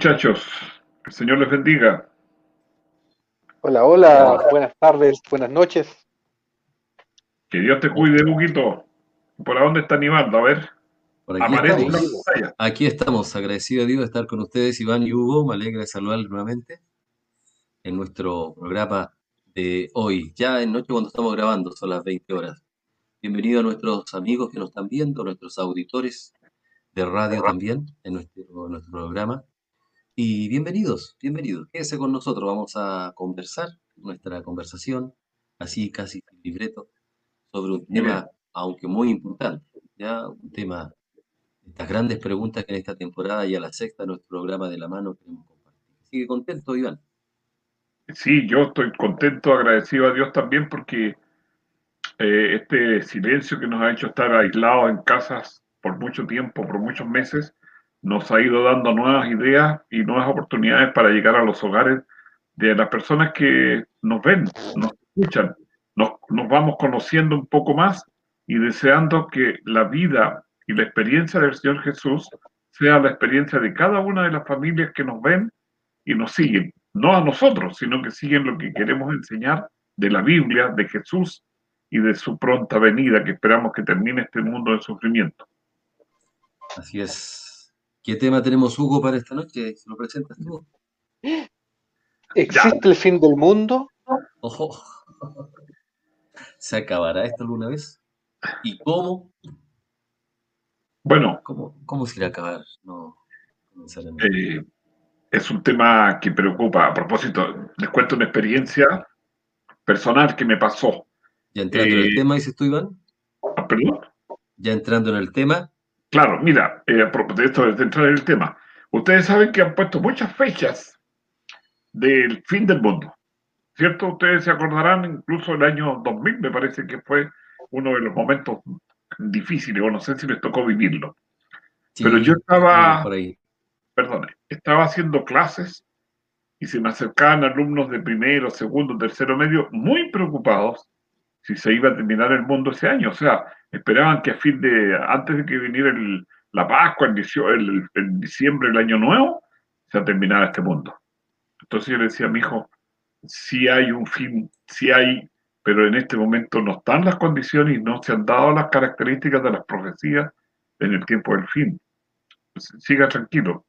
Muchachos, el Señor les bendiga. Hola, hola, buenas tardes, buenas noches. Que Dios te cuide, Huguito. ¿Por dónde está animando? A ver. Por aquí, estamos. Aquí estamos, agradecido a Dios de estar con ustedes, Iván y Hugo. Me alegra saludarles nuevamente en nuestro programa de hoy, ya en noche cuando estamos grabando, son las 20 horas. Bienvenido a nuestros amigos que nos están viendo, nuestros auditores de radio también en nuestro, nuestro programa. Y bienvenidos, bienvenidos. Quédese con nosotros, vamos a conversar, nuestra conversación, así casi sin libreto, sobre un tema, aunque muy importante, ya un tema, estas grandes preguntas que en esta temporada y a la sexta, nuestro programa de la mano queremos compartir. Contento, Iván. Sí, yo estoy contento, agradecido a Dios también porque eh, este silencio que nos ha hecho estar aislados en casas por mucho tiempo, por muchos meses, nos ha ido dando nuevas ideas y nuevas oportunidades para llegar a los hogares de las personas que nos ven, nos escuchan. Nos, vamos conociendo un poco más y deseando que la vida y la experiencia del Señor Jesús sea la experiencia de cada una de las familias que nos ven y nos siguen. No a nosotros, sino que siguen lo que queremos enseñar de la Biblia, de Jesús y de su pronta venida, que esperamos que termine este mundo de sufrimiento. Así es. ¿Qué tema tenemos, Hugo, para esta noche? ¿Se lo presentas tú? ¿Existe el fin del mundo? Ojo. ¿Se acabará esto alguna vez? ¿Y cómo? Bueno, ¿Cómo, cómo se irá a acabar? No, eh, es un tema que preocupa. A propósito, les cuento una experiencia personal que me pasó. Ya entrando en el eh, tema, dices tú, Iván. Ah, ¿Perdón? Ya entrando en el tema, Claro, mira, eh, a propósito de entrar en el tema, ustedes saben que han puesto muchas fechas del fin del mundo, ¿cierto? Ustedes se acordarán, incluso el año 2000 me parece que fue uno de los momentos difíciles, o no sé si les tocó vivirlo. sí, Pero yo estaba-. Perdone, estaba haciendo clases y se me acercaban alumnos de primero, segundo, tercero medio, muy preocupados si se iba a terminar el mundo ese año. O sea, esperaban que a fin de, antes de que viniera el- la Pascua, el, dicio- el- en diciembre, el año nuevo, se terminara este mundo. Entonces yo le decía a mi hijo, sí hay un fin, sí hay, pero en este momento no están las condiciones y no se han dado las características de las profecías en el tiempo del fin. Siga tranquilo.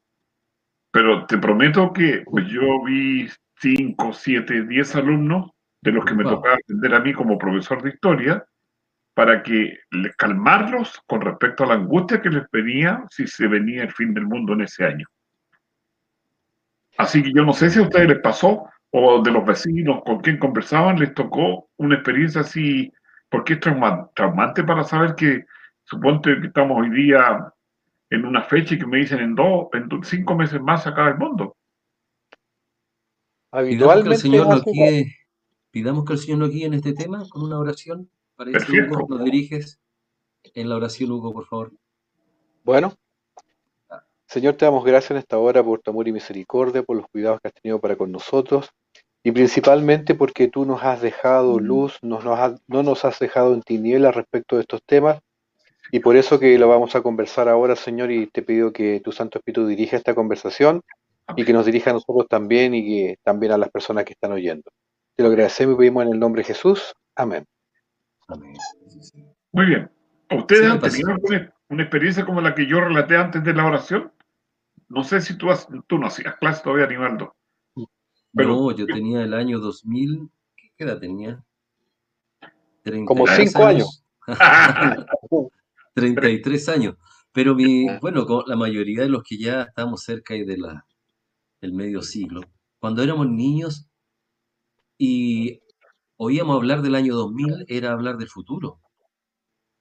Pero te prometo que pues yo vi 5, 7, 10 alumnos de los que me Wow. tocaba atender a mí como profesor de historia para que calmarlos con respecto a la angustia que les venía si se venía el fin del mundo en ese año. Así que yo no sé si a ustedes les pasó o de los vecinos con quien conversaban les tocó una experiencia así, porque es trauma- traumante para saber que, suponte que estamos hoy día en una fecha y que me dicen en dos, en cinco meses más se acaba el mundo. Que el Habitualmente Señor guíe, pidamos que el Señor nos guíe en este tema con una oración. Para eso, Perfecto. Hugo, nos diriges en la oración, Hugo, por favor. Bueno, Señor, te damos gracias en esta hora por tu amor y misericordia, por los cuidados que has tenido para con nosotros y principalmente porque tú nos has dejado luz, nos, nos has- no nos has dejado en tinieblas respecto de estos temas y por eso que lo vamos a conversar ahora, Señor, y te pido que tu Santo Espíritu dirija esta conversación y que nos dirija a nosotros también y que también a las personas que están oyendo. Te lo agradecemos y pedimos en el nombre de Jesús. Amén. Amén. Muy bien. ¿Ustedes Sí, han tenido alguna una experiencia como la que yo relaté antes de la oración? No sé si tú, has- tú no hacías clase todavía, Animaldo. Pero- no, yo tenía el año 2000, ¿qué edad tenía? Como 33 cinco años. 33 años. Pero mi, bueno, como la mayoría de los que ya estamos cerca de la, del medio siglo, cuando éramos niños y oíamos hablar del año 2000, era hablar del futuro.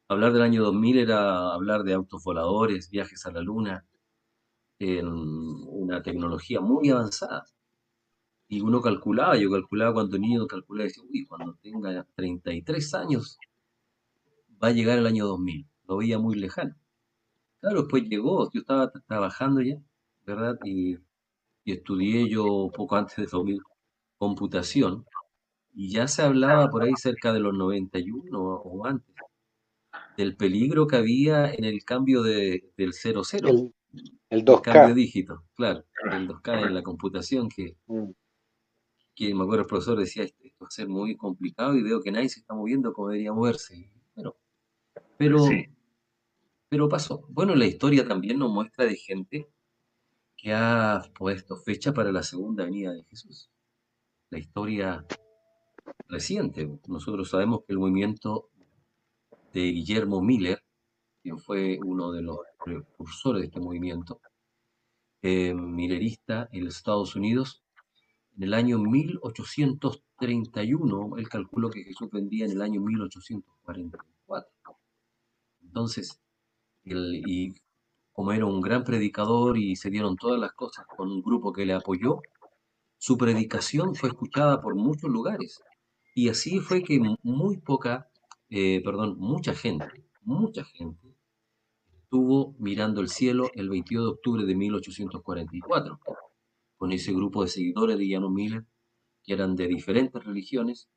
hablar del año 2000 era hablar de autos voladores, viajes a la luna, en una tecnología muy avanzada. Y uno calculaba, yo calculaba cuando niño, calculaba y decía, uy, cuando tenga 33 años va a llegar el año 2000. Lo veía muy lejano. Claro, después llegó, yo estaba trabajando ya, ¿verdad? Y, estudié yo poco antes de 2000 computación y ya se hablaba por ahí cerca de los 91 o antes del peligro que había en el cambio de, del 00. El, el 2K. cambio de dígito, claro, el 2K en la computación que, mm. que me acuerdo el profesor decía esto va a ser muy complicado y veo que nadie se está moviendo como debería moverse. Pero, pero, pero pasó. Bueno, la historia también nos muestra de gente que ha puesto fecha para la segunda venida de Jesús. La historia reciente. Nosotros sabemos que el movimiento de Guillermo Miller, quien fue uno de los precursores de este movimiento, eh, millerista en los Estados Unidos, en el año 1831, él calculó que Jesús vendía en el año 1844. Entonces, y como era un gran predicador y se dieron todas las cosas con un grupo que le apoyó, su predicación fue escuchada por muchos lugares. Y así fue que muy poca, eh, perdón, mucha gente, mucha gente estuvo mirando el cielo el 22 de octubre de 1844, con ese grupo de seguidores de Jan Miller, que eran de diferentes religiones,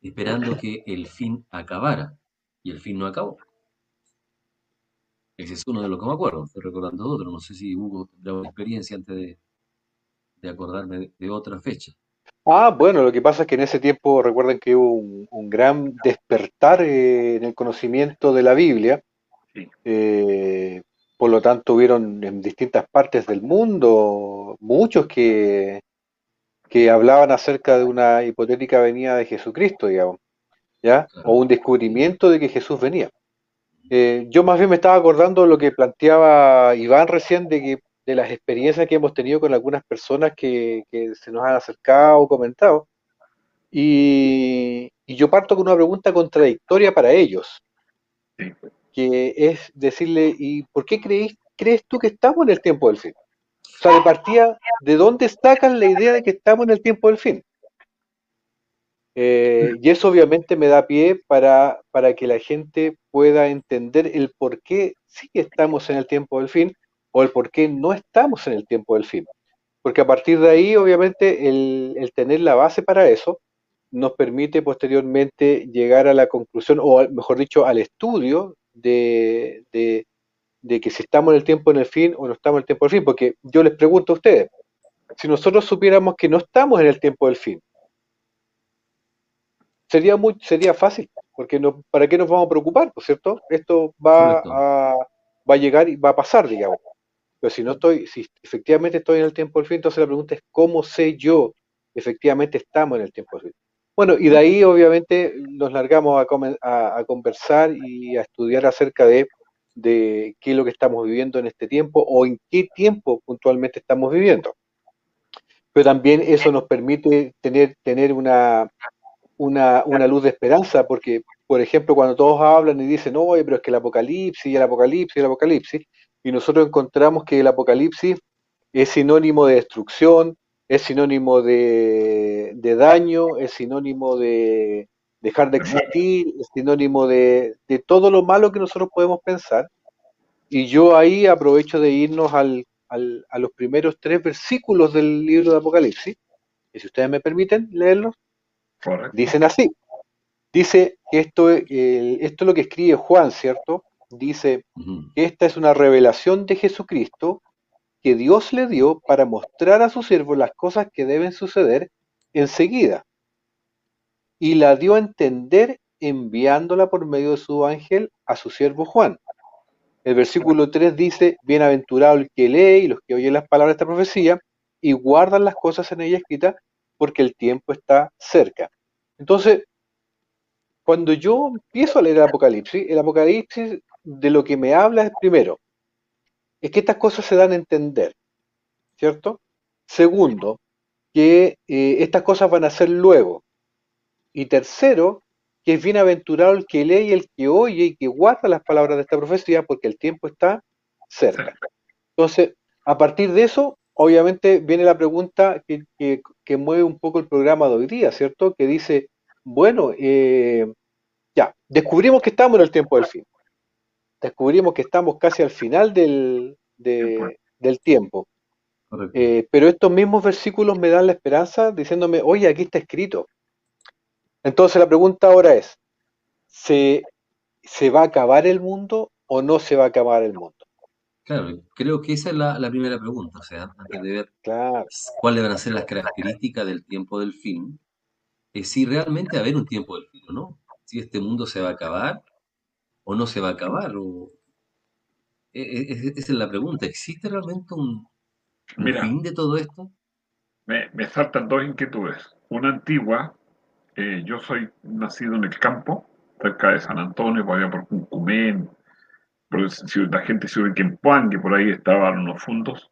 esperando que el fin acabara. Y el fin no acabó. Ese es uno de los que me acuerdo, estoy recordando otro, no sé si Hugo tendrá una experiencia antes de, de acordarme de otra fecha. Ah, bueno, lo que pasa es que en ese tiempo recuerden que hubo un, gran despertar eh, en el conocimiento de la Biblia. Eh, por lo tanto, hubieron en distintas partes del mundo muchos que, que hablaban acerca de una hipotética venida de Jesucristo, digamos, ¿ya? O un descubrimiento de que Jesús venía. Eh, yo más bien me estaba acordando de lo que planteaba Iván recién, de que de las experiencias que hemos tenido con algunas personas que, se nos han acercado o comentado. Y, yo parto con una pregunta contradictoria para ellos, que es decirle, ¿y por qué crees, crees tú que estamos en el tiempo del fin? O sea, de partida, ¿de dónde sacan la idea de que estamos en el tiempo del fin? Eh, y eso obviamente me da pie para, para que la gente pueda entender el por qué sí estamos en el tiempo del fin o el por qué no estamos en el tiempo del fin. Porque a partir de ahí, obviamente, el, tener la base para eso nos permite posteriormente llegar a la conclusión, o mejor dicho, al estudio de, que si estamos en el tiempo en el fin o no estamos en el tiempo del fin. Porque yo les pregunto a ustedes, si nosotros supiéramos que no estamos en el tiempo del fin, sería muy sería fácil, porque no, ¿para qué nos vamos a preocupar? ¿Por cierto? Esto va a, va a llegar y va a pasar, digamos. Pero si no estoy, si efectivamente estoy en el tiempo del fin, entonces la pregunta es, ¿cómo sé yo efectivamente estamos en el tiempo del fin? Bueno, y de ahí obviamente nos largamos a, conversar y a estudiar acerca de, de, qué es lo que estamos viviendo en este tiempo o en qué tiempo puntualmente estamos viviendo. Pero también eso nos permite tener, tener una, una, una luz de esperanza, porque, por ejemplo, cuando todos hablan y dicen, oye, pero es que el apocalipsis, y el apocalipsis, y el apocalipsis, y nosotros encontramos que el apocalipsis es sinónimo de destrucción, es sinónimo de, daño, es sinónimo de dejar de existir, es sinónimo de, todo lo malo que nosotros podemos pensar. Y yo ahí aprovecho de irnos al, a los primeros tres versículos del libro de Apocalipsis, y si ustedes me permiten leerlos, dicen así. Dice que esto, esto es lo que escribe Juan, ¿cierto? Dice que esta es una revelación de Jesucristo que Dios le dio para mostrar a su siervo las cosas que deben suceder enseguida. Y la dio a entender enviándola por medio de su ángel a su siervo Juan. El versículo 3 dice, bienaventurado el que lee y los que oyen las palabras de esta profecía y guardan las cosas en ella escritas porque el tiempo está cerca. Entonces, cuando yo empiezo a leer el Apocalipsis, el Apocalipsis de lo que me habla es primero, es que estas cosas se dan a entender, ¿cierto? Segundo, que eh, estas cosas van a ser luego. Y tercero, que es bienaventurado el que lee y el que oye y que guarda las palabras de esta profecía porque el tiempo está cerca. Entonces, a partir de eso, obviamente viene la pregunta que, mueve un poco el programa de hoy día, ¿cierto? Que dice, bueno, eh, ya, descubrimos que estamos en el tiempo del fin. Descubrimos que estamos casi al final del, del tiempo. Eh, pero estos mismos versículos me dan la esperanza diciéndome, oye, aquí está escrito. Entonces la pregunta ahora es, ¿se, ¿se va a acabar el mundo o no se va a acabar el mundo? Claro, creo que esa es la, primera pregunta, o sea, antes de ver cuáles van a ser las características del tiempo del fin, es si realmente va a haber un tiempo del fin o no, si este mundo se va a acabar o no se va a acabar, o... E, e, esa es la pregunta, ¿existe realmente un, fin de todo esto? Me, me saltan dos inquietudes. Una antigua, eh, yo soy nacido en el campo, cerca de San Antonio, por allá por Cuncumén, la gente se que en Puan, que por ahí estaban unos fundos.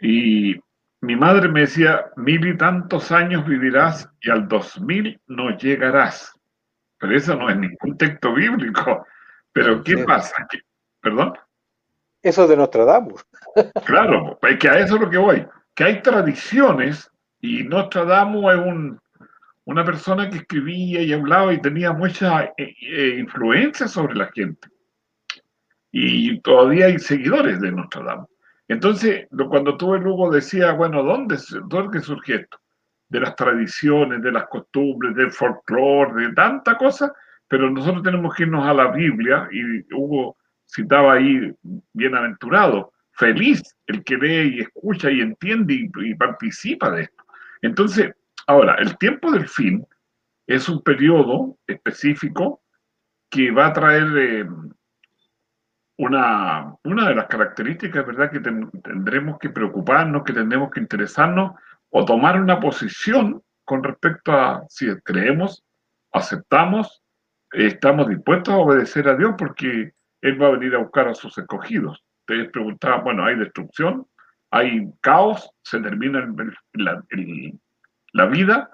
Y mi madre me decía, mil y tantos años vivirás y al dos mil no llegarás. Pero eso no es ningún texto bíblico. Pero ¿qué pasa? ¿Perdón? Eso de Nostradamus. claro, es que a eso es lo que voy. Que hay tradiciones y Nostradamus es un, una persona que escribía y hablaba y tenía mucha eh, eh, influencia sobre la gente y todavía hay seguidores de Nostradamus. Entonces, cuando tuve Lugo decía, bueno, ¿dónde, ¿dónde surge esto? De las tradiciones, de las costumbres, del folclore, de tanta cosa, pero nosotros tenemos que irnos a la Biblia y Hugo citaba ahí, bienaventurado, feliz el que lee y escucha y entiende y, participa de esto. Entonces, ahora, el tiempo del fin es un periodo específico que va a traer eh, una, una de las características, ¿verdad?, que tendremos que preocuparnos, que tendremos que interesarnos o tomar una posición con respecto a si creemos, aceptamos, estamos dispuestos a obedecer a Dios porque Él va a venir a buscar a sus escogidos. Ustedes preguntaban, bueno, ¿hay destrucción? ¿Hay caos? ¿Se termina la, la vida?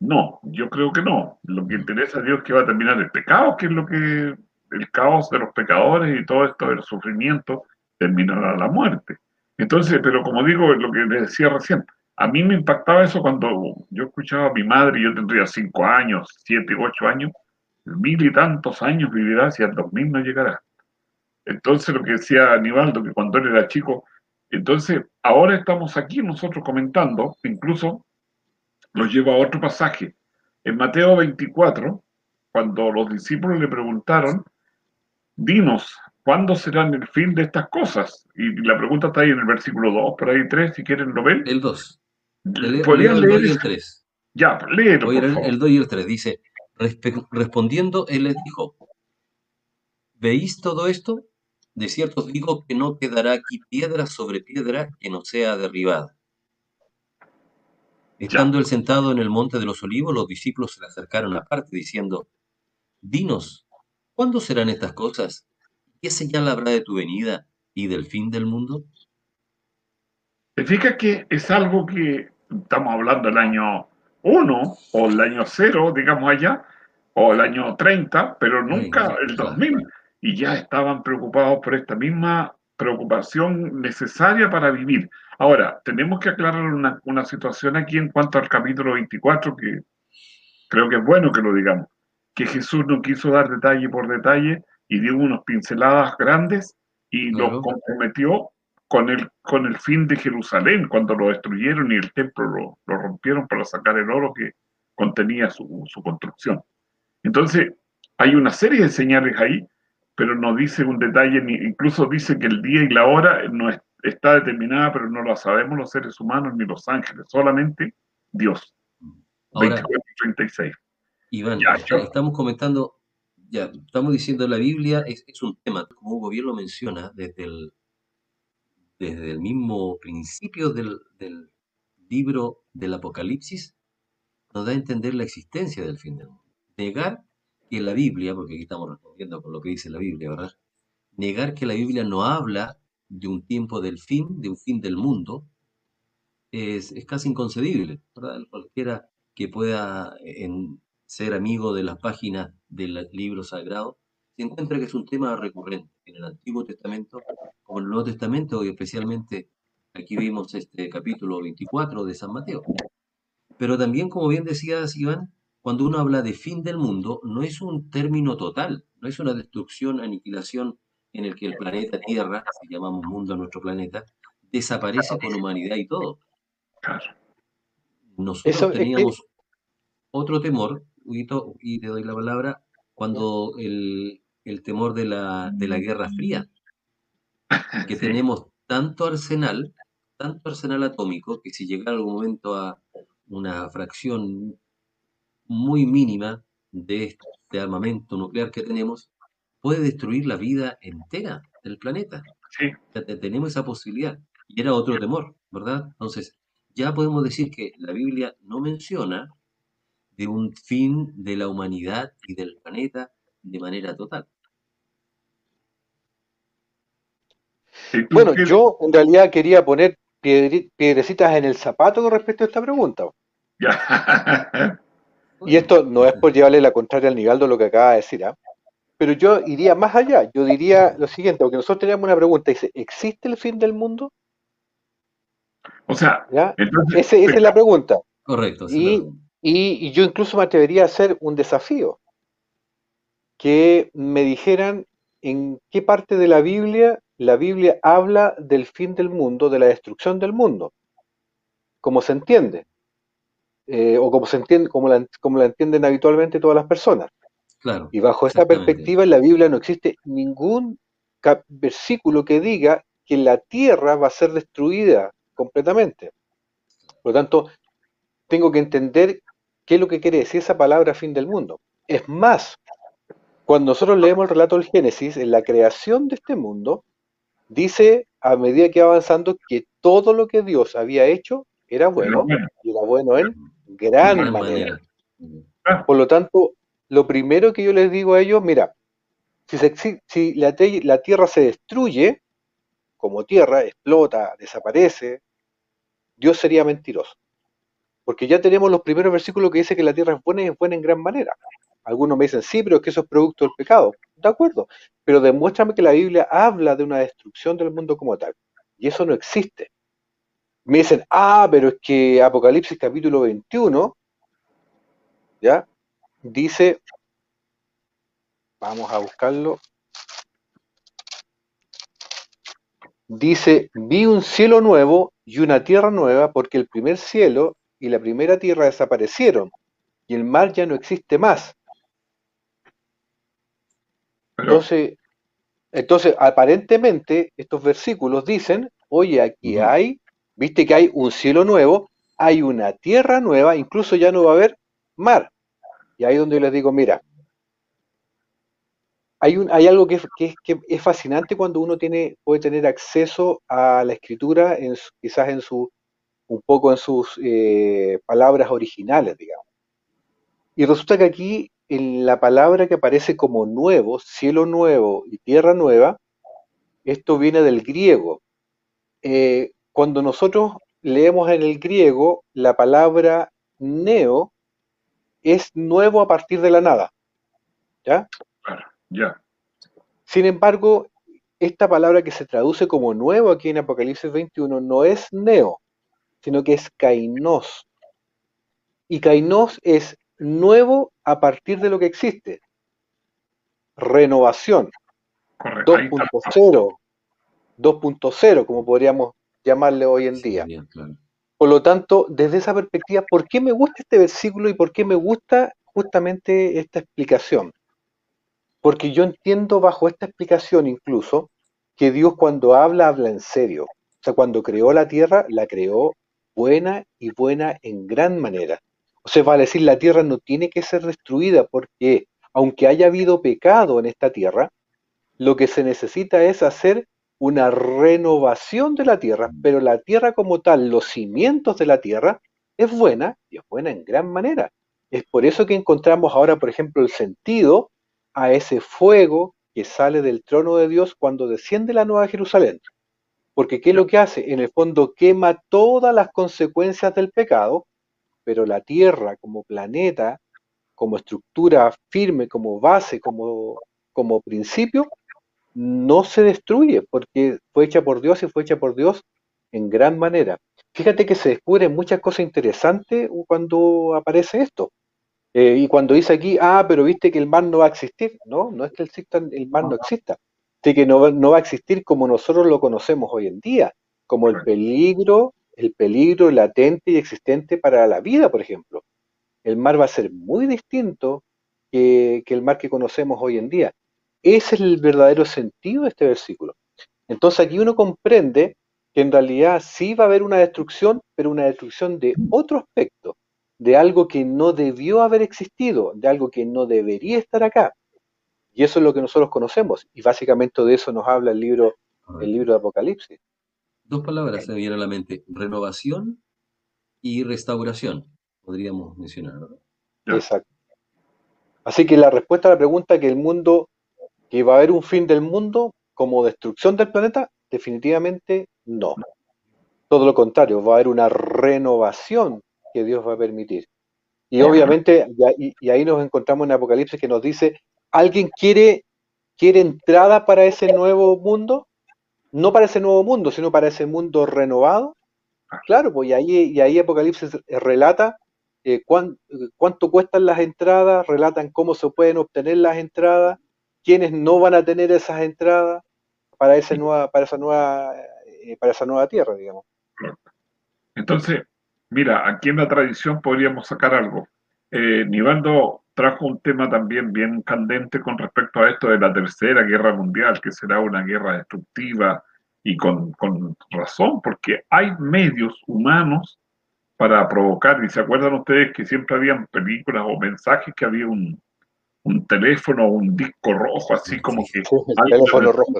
No, yo creo que no. Lo que interesa a Dios es que va a terminar el pecado, que es lo que el caos de los pecadores y todo esto del sufrimiento terminará la muerte. Entonces, pero como digo, lo que les decía recién, a mí me impactaba eso cuando yo escuchaba a mi madre, yo tendría cinco años, siete, ocho años, mil y tantos años vivirá si al dos mil no llegará. Entonces, lo que decía Aníbaldo, que cuando él era chico, entonces ahora estamos aquí nosotros comentando, incluso nos lleva a otro pasaje. En Mateo 24, cuando los discípulos le preguntaron, dinos, ¿cuándo serán el fin de estas cosas? Y la pregunta está ahí en el versículo 2, por ahí 3, si quieren lo ven. El 2. ¿Podrían leer el 3? Ya, léelo, El 2 y el 3 dice, respondiendo, él les dijo, ¿veis todo esto? De cierto os digo que no quedará aquí piedra sobre piedra que no sea derribada. Estando él sentado en el monte de los olivos, los discípulos se le acercaron aparte, diciendo, Dinos, ¿Cuándo serán estas cosas? ¿Qué señal habrá de tu venida y del fin del mundo? ¿Te fijas que es algo que estamos hablando del año 1 o el año 0, digamos allá, o el año 30, pero nunca el 2000? Y ya estaban preocupados por esta misma preocupación necesaria para vivir. Ahora, tenemos que aclarar una, una situación aquí en cuanto al capítulo 24, que creo que es bueno que lo digamos que Jesús no quiso dar detalle por detalle y dio unas pinceladas grandes y los comprometió con el, con el fin de Jerusalén, cuando lo destruyeron y el templo lo, lo rompieron para sacar el oro que contenía su, su, construcción. Entonces, hay una serie de señales ahí, pero no dice un detalle, ni, incluso dice que el día y la hora no está determinada, pero no lo sabemos los seres humanos ni los ángeles, solamente Dios. Ahora, 24 36. Iván, estamos comentando, ya, estamos diciendo la Biblia es, un tema, como Hugo bien lo menciona, desde el, desde el mismo principio del, libro del Apocalipsis, nos da a entender la existencia del fin del mundo. Negar que la Biblia, porque aquí estamos respondiendo con lo que dice la Biblia, ¿verdad? Negar que la Biblia no habla de un tiempo del fin, de un fin del mundo, es, es casi inconcebible, ¿verdad? Cualquiera que pueda en, ser amigo de las páginas del libro sagrado, se encuentra que es un tema recurrente en el Antiguo Testamento como en el Nuevo Testamento y especialmente aquí vimos este capítulo 24 de San Mateo. Pero también, como bien decías, Iván, cuando uno habla de fin del mundo, no es un término total, no es una destrucción, aniquilación en el que el planeta Tierra, si llamamos mundo a nuestro planeta, desaparece con humanidad y todo. Nosotros teníamos otro temor, y te doy la palabra, cuando el, temor de la, de la Guerra Fría, que tenemos tanto arsenal, tanto arsenal atómico, que si llegara algún momento a una fracción muy mínima de este armamento nuclear que tenemos, puede destruir la vida entera del planeta. Sí. tenemos esa posibilidad. Y era otro temor, ¿verdad? Entonces, ya podemos decir que la Biblia no menciona de un fin de la humanidad y del planeta de manera total. Bueno, yo en realidad quería poner piedrecitas en el zapato con respecto a esta pregunta. y esto no es por llevarle la contraria al Nigaldo lo que acaba de decir, ¿ah? pero yo iría más allá. Yo diría lo siguiente, porque nosotros teníamos una pregunta, dice, ¿existe el fin del mundo? O sea, esa es la pregunta. Correcto. Y, y, yo incluso me atrevería a hacer un desafío, que me dijeran en qué parte de la Biblia la Biblia habla del fin del mundo, de la destrucción del mundo, como se entiende, eh, o como se entiende, como la, como la entienden habitualmente todas las personas. Claro, y bajo esta perspectiva en la Biblia no existe ningún versículo que diga que la tierra va a ser destruida completamente. Por lo tanto, tengo que entender qué es lo que quiere decir esa palabra fin del mundo. Es más, cuando nosotros leemos el relato del Génesis, en la creación de este mundo, dice a medida que va avanzando que todo lo que Dios había hecho era bueno, y era bueno en gran, manera. Ah. Por lo tanto, lo primero que yo les digo a ellos, mira, si, si la, la tierra se destruye, como tierra, explota, desaparece, Dios sería mentiroso. Porque ya tenemos los primeros versículos que dice que la tierra es buena y es buena en gran manera. Algunos me dicen, sí, pero es que eso es producto del pecado. De acuerdo, pero demuéstrame que la Biblia habla de una destrucción del mundo como tal. Y eso no existe. Me dicen, ah, pero es que Apocalipsis capítulo 21, ¿ya? Dice, vamos a buscarlo. Dice, vi un cielo nuevo y una tierra nueva porque el primer cielo y la primera tierra desaparecieron y el mar ya no existe más. Entonces, entonces, aparentemente, estos versículos dicen, oye, aquí hay, viste que hay un cielo nuevo, hay una tierra nueva, incluso ya no va a haber mar. Y ahí es donde yo les digo, mira, hay, un, hay algo que, es fascinante cuando uno tiene, puede tener acceso a la escritura, en, quizás en su, un poco en sus eh, palabras originales, digamos. Y resulta que aquí en la palabra que aparece como nuevo, cielo nuevo y tierra nueva, esto viene del griego. Eh, cuando nosotros leemos en el griego, la palabra neo es nuevo a partir de la nada. ¿Ya? Ya. Sin embargo, esta palabra que se traduce como nuevo aquí en Apocalipsis 21 no es neo, sino que es kainos. Y kainos es nuevo a partir de lo que existe. Renovación. 2.0. 2.0, como podríamos llamarle hoy en día. Por lo tanto, desde esa perspectiva, ¿por qué me gusta este versículo y por qué me gusta justamente esta explicación? Porque yo entiendo bajo esta explicación incluso que Dios cuando habla, habla en serio. O sea, cuando creó la tierra, la creó buena y buena en gran manera. O sea, va a decir, la tierra no tiene que ser destruida porque, aunque haya habido pecado en esta tierra, lo que se necesita es hacer una renovación de la tierra, pero la tierra como tal, los cimientos de la tierra, es buena y es buena en gran manera. Es por eso que encontramos ahora, por ejemplo, el sentido a ese fuego que sale del trono de Dios cuando desciende la Nueva Jerusalén. Porque ¿qué es lo que hace? En el fondo quema todas las consecuencias del pecado pero la Tierra como planeta como estructura firme, como base, como, como principio, no se destruye porque fue hecha por Dios y fue hecha por Dios en gran manera. Fíjate que se descubren muchas cosas interesantes cuando aparece esto. Eh, y cuando dice aquí, ah, pero viste que el mar no va a existir. No, no es que el, el mar no exista. Sí que no, no va a existir como nosotros lo conocemos hoy en día, como el peligro, el peligro latente y existente para la vida, por ejemplo. El mar va a ser muy distinto que, que el mar que conocemos hoy en día. Ese es el verdadero sentido de este versículo. Entonces aquí uno comprende que en realidad sí va a haber una destrucción, pero una destrucción de otro aspecto, de algo que no debió haber existido, de algo que no debería estar acá. Y eso es lo que nosotros conocemos. Y básicamente de eso nos habla el libro, el libro de Apocalipsis. Dos palabras se me vienen a la mente, renovación y restauración, podríamos mencionar. Exacto. Así que la respuesta a la pregunta que el mundo, que va a haber un fin del mundo como destrucción del planeta, definitivamente no. Todo lo contrario, va a haber una renovación que Dios va a permitir. Y obviamente, y, ahí nos encontramos en Apocalipsis que nos dice, ¿alguien quiere, quiere entrada para ese nuevo mundo? No para ese nuevo mundo, sino para ese mundo renovado. Claro, pues y ahí, y ahí Apocalipsis relata eh, cuánto cuestan las entradas, relatan cómo se pueden obtener las entradas, quiénes no van a tener esas entradas para, esa nueva, para, esa nueva, eh, para esa nueva tierra, digamos. Entonces, mira, aquí en la tradición podríamos sacar algo. Eh, Nivaldo trajo un tema también bien candente con respecto a esto de la Tercera Guerra Mundial, que será una guerra destructiva y con, con razón, porque hay medios humanos para provocar, y se acuerdan ustedes que siempre habían películas o mensajes que había un, un teléfono o un disco rojo, así como que... el teléfono rojo.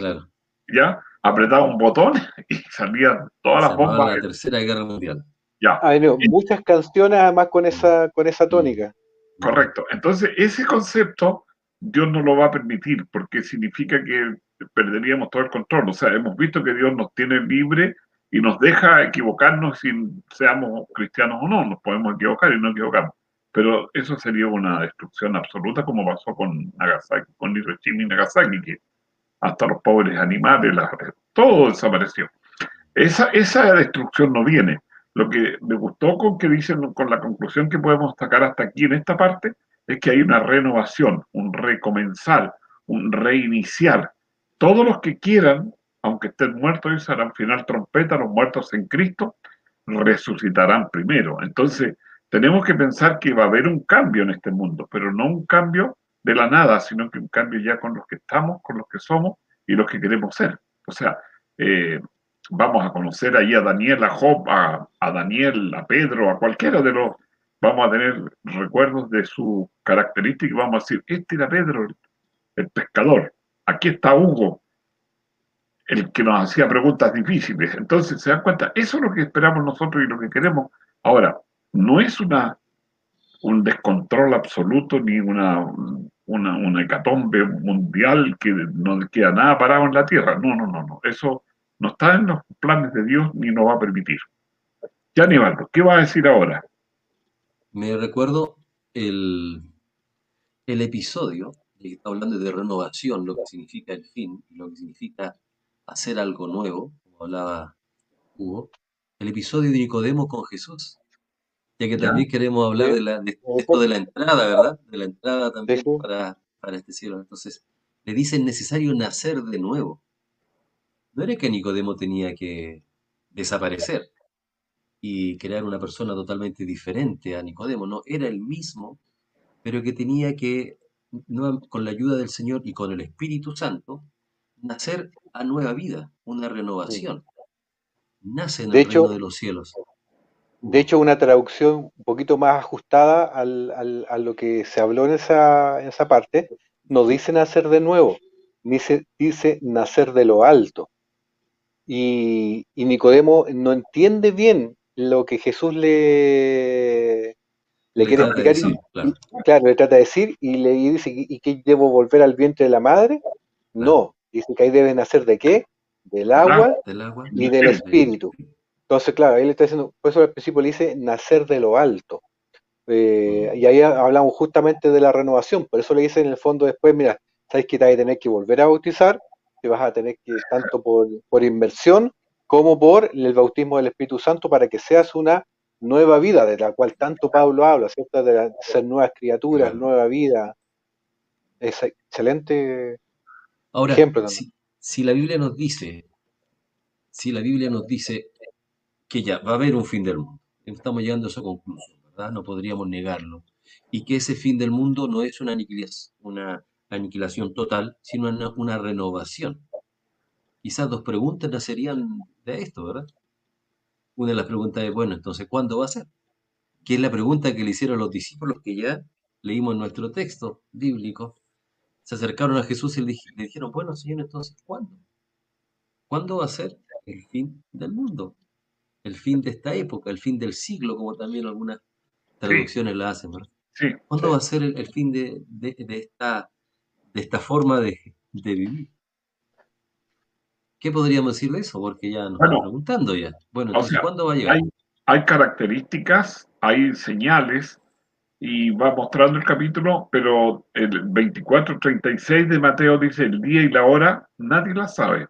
Ya, apretaba un botón y salían todas las bombas. La Tercera Guerra Mundial. Ya. Hay muchas canciones además con esa, con esa tónica. Correcto. Entonces, ese concepto Dios no lo va a permitir porque significa que perderíamos todo el control. O sea, hemos visto que Dios nos tiene libre y nos deja equivocarnos si seamos cristianos o no. Nos podemos equivocar y no equivocamos. Pero eso sería una destrucción absoluta como pasó con Nagasaki, con Hiroshima y Nagasaki, que hasta los pobres animales, todo desapareció. Esa, esa destrucción no viene. Lo que me gustó con que dicen, con la conclusión que podemos sacar hasta aquí en esta parte, es que hay una renovación, un recomenzar, un reiniciar. Todos los que quieran, aunque estén muertos, y harán final trompeta, los muertos en Cristo, resucitarán primero. Entonces, tenemos que pensar que va a haber un cambio en este mundo, pero no un cambio de la nada, sino que un cambio ya con los que estamos, con los que somos y los que queremos ser. O sea, eh, vamos a conocer ahí a Daniel, a Job, a, Daniel, a Pedro, a cualquiera de los, vamos a tener recuerdos de su característica y vamos a decir, este era Pedro, el, pescador, aquí está Hugo, el que nos hacía preguntas difíciles. Entonces, se dan cuenta, eso es lo que esperamos nosotros y lo que queremos. Ahora, no es una, un descontrol absoluto ni una, una, una hecatombe mundial que no queda nada parado en la tierra. No, no, no, no. Eso no está en los planes de Dios ni nos va a permitir. Ya, Nivaldo, ¿qué va a decir ahora? Me recuerdo el, el episodio que está hablando de renovación, lo que significa el fin, lo que significa hacer algo nuevo, como hablaba Hugo. El episodio de Nicodemo con Jesús. Ya que también queremos hablar de, la, de, esto de la entrada, ¿verdad? De la entrada también para, para este cielo. Entonces, le dicen necesario nacer de nuevo. No era que Nicodemo tenía que desaparecer y crear una persona totalmente diferente a Nicodemo, no, era el mismo, pero que tenía que, con la ayuda del Señor y con el Espíritu Santo, nacer a nueva vida, una renovación. Nace en el reino de los cielos. De hecho, una traducción un poquito más ajustada a lo que se habló en esa, en esa parte, no dice nacer de nuevo, dice, dice nacer de lo alto. Y, Nicodemo no entiende bien lo que Jesús le, le, quiere explicar. claro. le trata de decir y le dice, ¿y que debo volver al vientre de la madre? No, dice que ahí debe nacer de qué? Del agua, del agua y del espíritu. Entonces, claro, ahí le está diciendo, por eso al principio le dice nacer de lo alto. eh, y ahí hablamos justamente de la renovación, por eso le dicen en el fondo después, mira, sabes que te vas a tener que volver a bautizar, vas a tener que, tanto por, por inversión como por el bautismo del Espíritu Santo, para que seas una nueva vida, de la cual tanto Pablo habla, ¿cierto? De, ser nuevas criaturas, nueva vida. Es excelente Ahora, ejemplo también. Si, la Biblia nos dice, si la Biblia nos dice que ya va a haber un fin del mundo, estamos llegando a esa conclusión, ¿verdad? No podríamos negarlo. Y que ese fin del mundo no es una aniquilación, una aniquilación total, sino una, una renovación. Quizás dos preguntas nacerían de esto, ¿verdad? Una de las preguntas es, bueno, entonces, ¿cuándo va a ser? Que es la pregunta que le hicieron los discípulos que ya leímos en nuestro texto bíblico. Se acercaron a Jesús y le, dijeron, bueno, Señor, entonces, ¿cuándo? ¿Cuándo va a ser el fin del mundo? El fin de esta época, el fin del siglo, como también algunas traducciones la hacen, ¿verdad? ¿Cuándo va a ser el, fin de, esta, de esta forma de, vivir? ¿Qué podríamos decir de eso? Porque ya nos estamos preguntando ya. Bueno, entonces, ¿cuándo va a llegar? Hay, características, hay señales, y va mostrando el capítulo, pero el 24-36 de Mateo dice el día y la hora, nadie la sabe.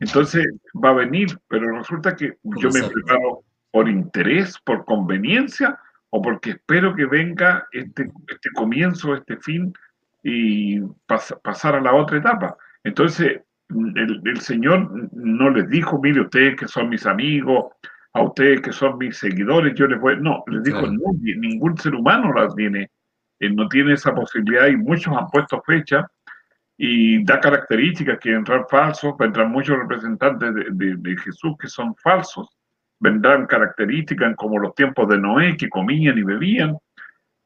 Entonces va a venir, pero resulta que yo me preparo por interés, por conveniencia, o porque espero que venga este, este comienzo, este fin, y pasar a la otra etapa. Entonces, el, Señor no les dijo, mire ustedes que son mis amigos, a ustedes que son mis seguidores, yo les voy, no, les dijo, no, ningún ser humano las tiene, él no tiene esa posibilidad y muchos han puesto fecha y da características que vendrán falsos, vendrán muchos representantes de, Jesús que son falsos, vendrán características como los tiempos de Noé que comían y bebían,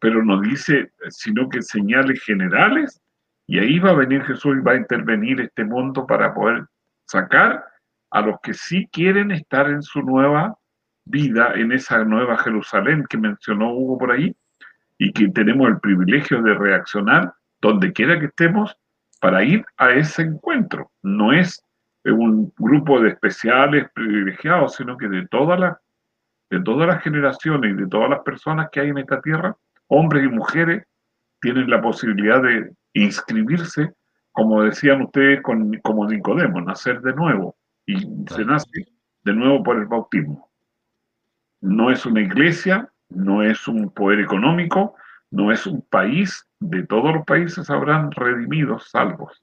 pero no dice, sino que señales generales y ahí va a venir Jesús y va a intervenir este mundo para poder sacar a los que sí quieren estar en su nueva vida, en esa nueva Jerusalén que mencionó Hugo por ahí, y que tenemos el privilegio de reaccionar donde quiera que estemos para ir a ese encuentro. No es un grupo de especiales privilegiados, sino que de todas las de todas las generaciones y de todas las personas que hay en esta tierra, hombres y mujeres, tienen la posibilidad de inscribirse, como decían ustedes, con, como Nicodemo, nacer de nuevo. Y se nace de nuevo por el bautismo. No es una iglesia, no es un poder económico, no es un país, de todos los países habrán redimidos, salvos.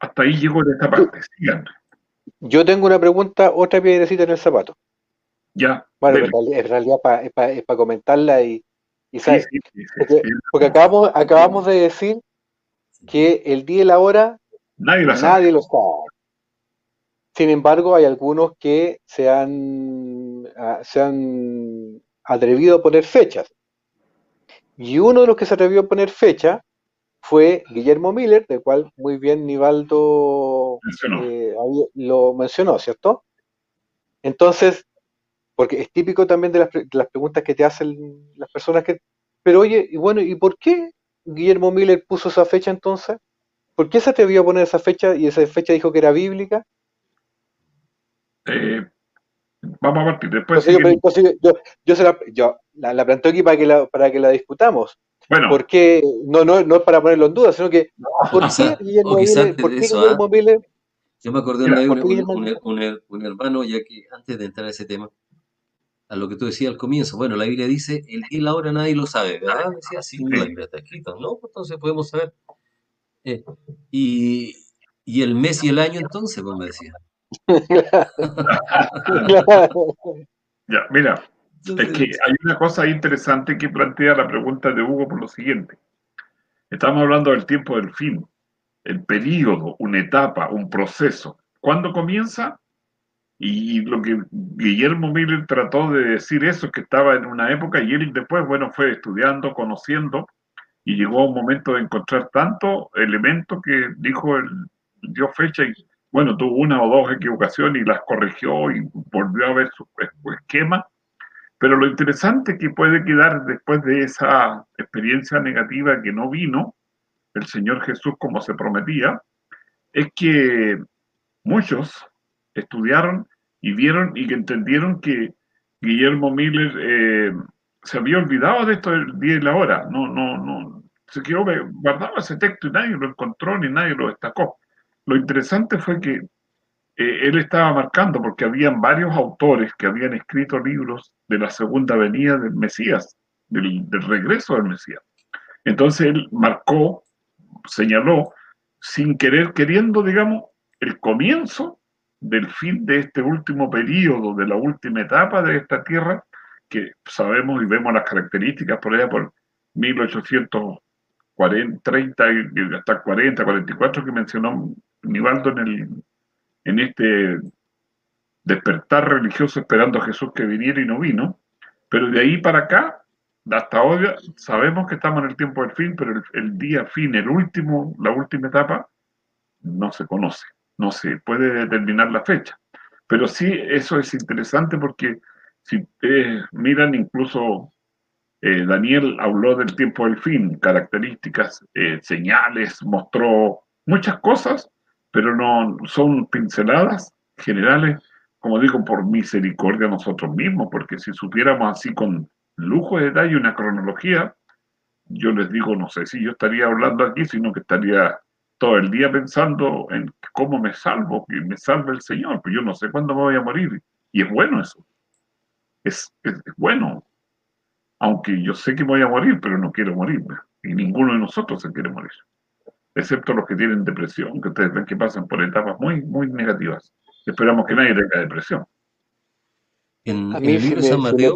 Hasta ahí llegó en esta parte. Sigan. Yo tengo una pregunta, otra piedrecita en el zapato. Ya. Bueno, en realidad es para comentarla y, porque, acabamos, acabamos de decir que el día y la hora nadie, lo sabe. Sin embargo, hay algunos que se han, ah, se han atrevido a poner fechas. Y uno de los que se atrevió a poner fecha fue Guillermo Miller, del cual muy bien Nivaldo eh, lo mencionó, ¿cierto? Entonces, porque es típico también de las, preguntas que te hacen las personas que... Pero oye, y bueno, ¿y por qué Guillermo Miller puso esa fecha entonces? ¿Por qué se atrevió a poner esa fecha y esa fecha dijo que era bíblica? Eh, vamos a partir después. yo, se la, yo la, planteo aquí para que la, para que la discutamos. Bueno. Porque no, no, no es para ponerlo en duda, sino que ¿por qué Guillermo Miller? ¿ah? Yo me acordé de un, un, hermano, ya que antes de entrar a ese tema, a lo que tú decías al comienzo. Bueno, la Biblia dice, el día y la hora nadie lo sabe, ¿verdad? Decía, sí, la Biblia está escrito, ¿no? Pues entonces podemos saber. Eh, y, y, el mes y el año entonces, como pues, decía. ya, mira, es que hay una cosa interesante que plantea la pregunta de Hugo por lo siguiente. Estamos hablando del tiempo del fin, el periodo, una etapa, un proceso. ¿Cuándo comienza? Y lo que Guillermo Miller trató de decir eso, que estaba en una época y él después, bueno, fue estudiando, conociendo y llegó a un momento de encontrar tanto elementos que dijo, el, dio fecha y, bueno, tuvo una o dos equivocaciones y las corrigió y volvió a ver su esquema. Pero lo interesante que puede quedar después de esa experiencia negativa que no vino, el Señor Jesús como se prometía, es que muchos estudiaron y vieron y que entendieron que Guillermo Miller eh, se había olvidado de esto del día y la hora. No, no, no. Se quedó guardado ese texto y nadie lo encontró ni nadie lo destacó. Lo interesante fue que eh, él estaba marcando, porque habían varios autores que habían escrito libros de la segunda venida del Mesías, del, del regreso del Mesías. Entonces él marcó, señaló, sin querer, queriendo, digamos, el comienzo del fin de este último periodo, de la última etapa de esta tierra, que sabemos y vemos las características por allá por 1840, 30 y hasta 40, 44 que mencionó Nivaldo en, el, en este despertar religioso esperando a Jesús que viniera y no vino, pero de ahí para acá, hasta hoy, sabemos que estamos en el tiempo del fin, pero el, el día fin, el último, la última etapa, no se conoce, no se puede determinar la fecha. Pero sí, eso es interesante porque si ustedes miran, incluso eh, Daniel habló del tiempo del fin, características, eh, señales, mostró muchas cosas, pero no son pinceladas generales, como digo, por misericordia nosotros mismos, porque si supiéramos así con lujo de detalle una cronología, yo les digo, no sé si yo estaría hablando aquí, sino que estaría todo el día pensando en cómo me salvo, que me salve el Señor, pues yo no sé cuándo me voy a morir. Y es bueno eso es, bueno, aunque yo sé que voy a morir, pero no quiero morirme. Y ninguno de nosotros se quiere morir, excepto los que tienen depresión, que ustedes ven que pasan por etapas muy, muy negativas. Esperamos que nadie tenga depresión. En, el libro de San Mateo.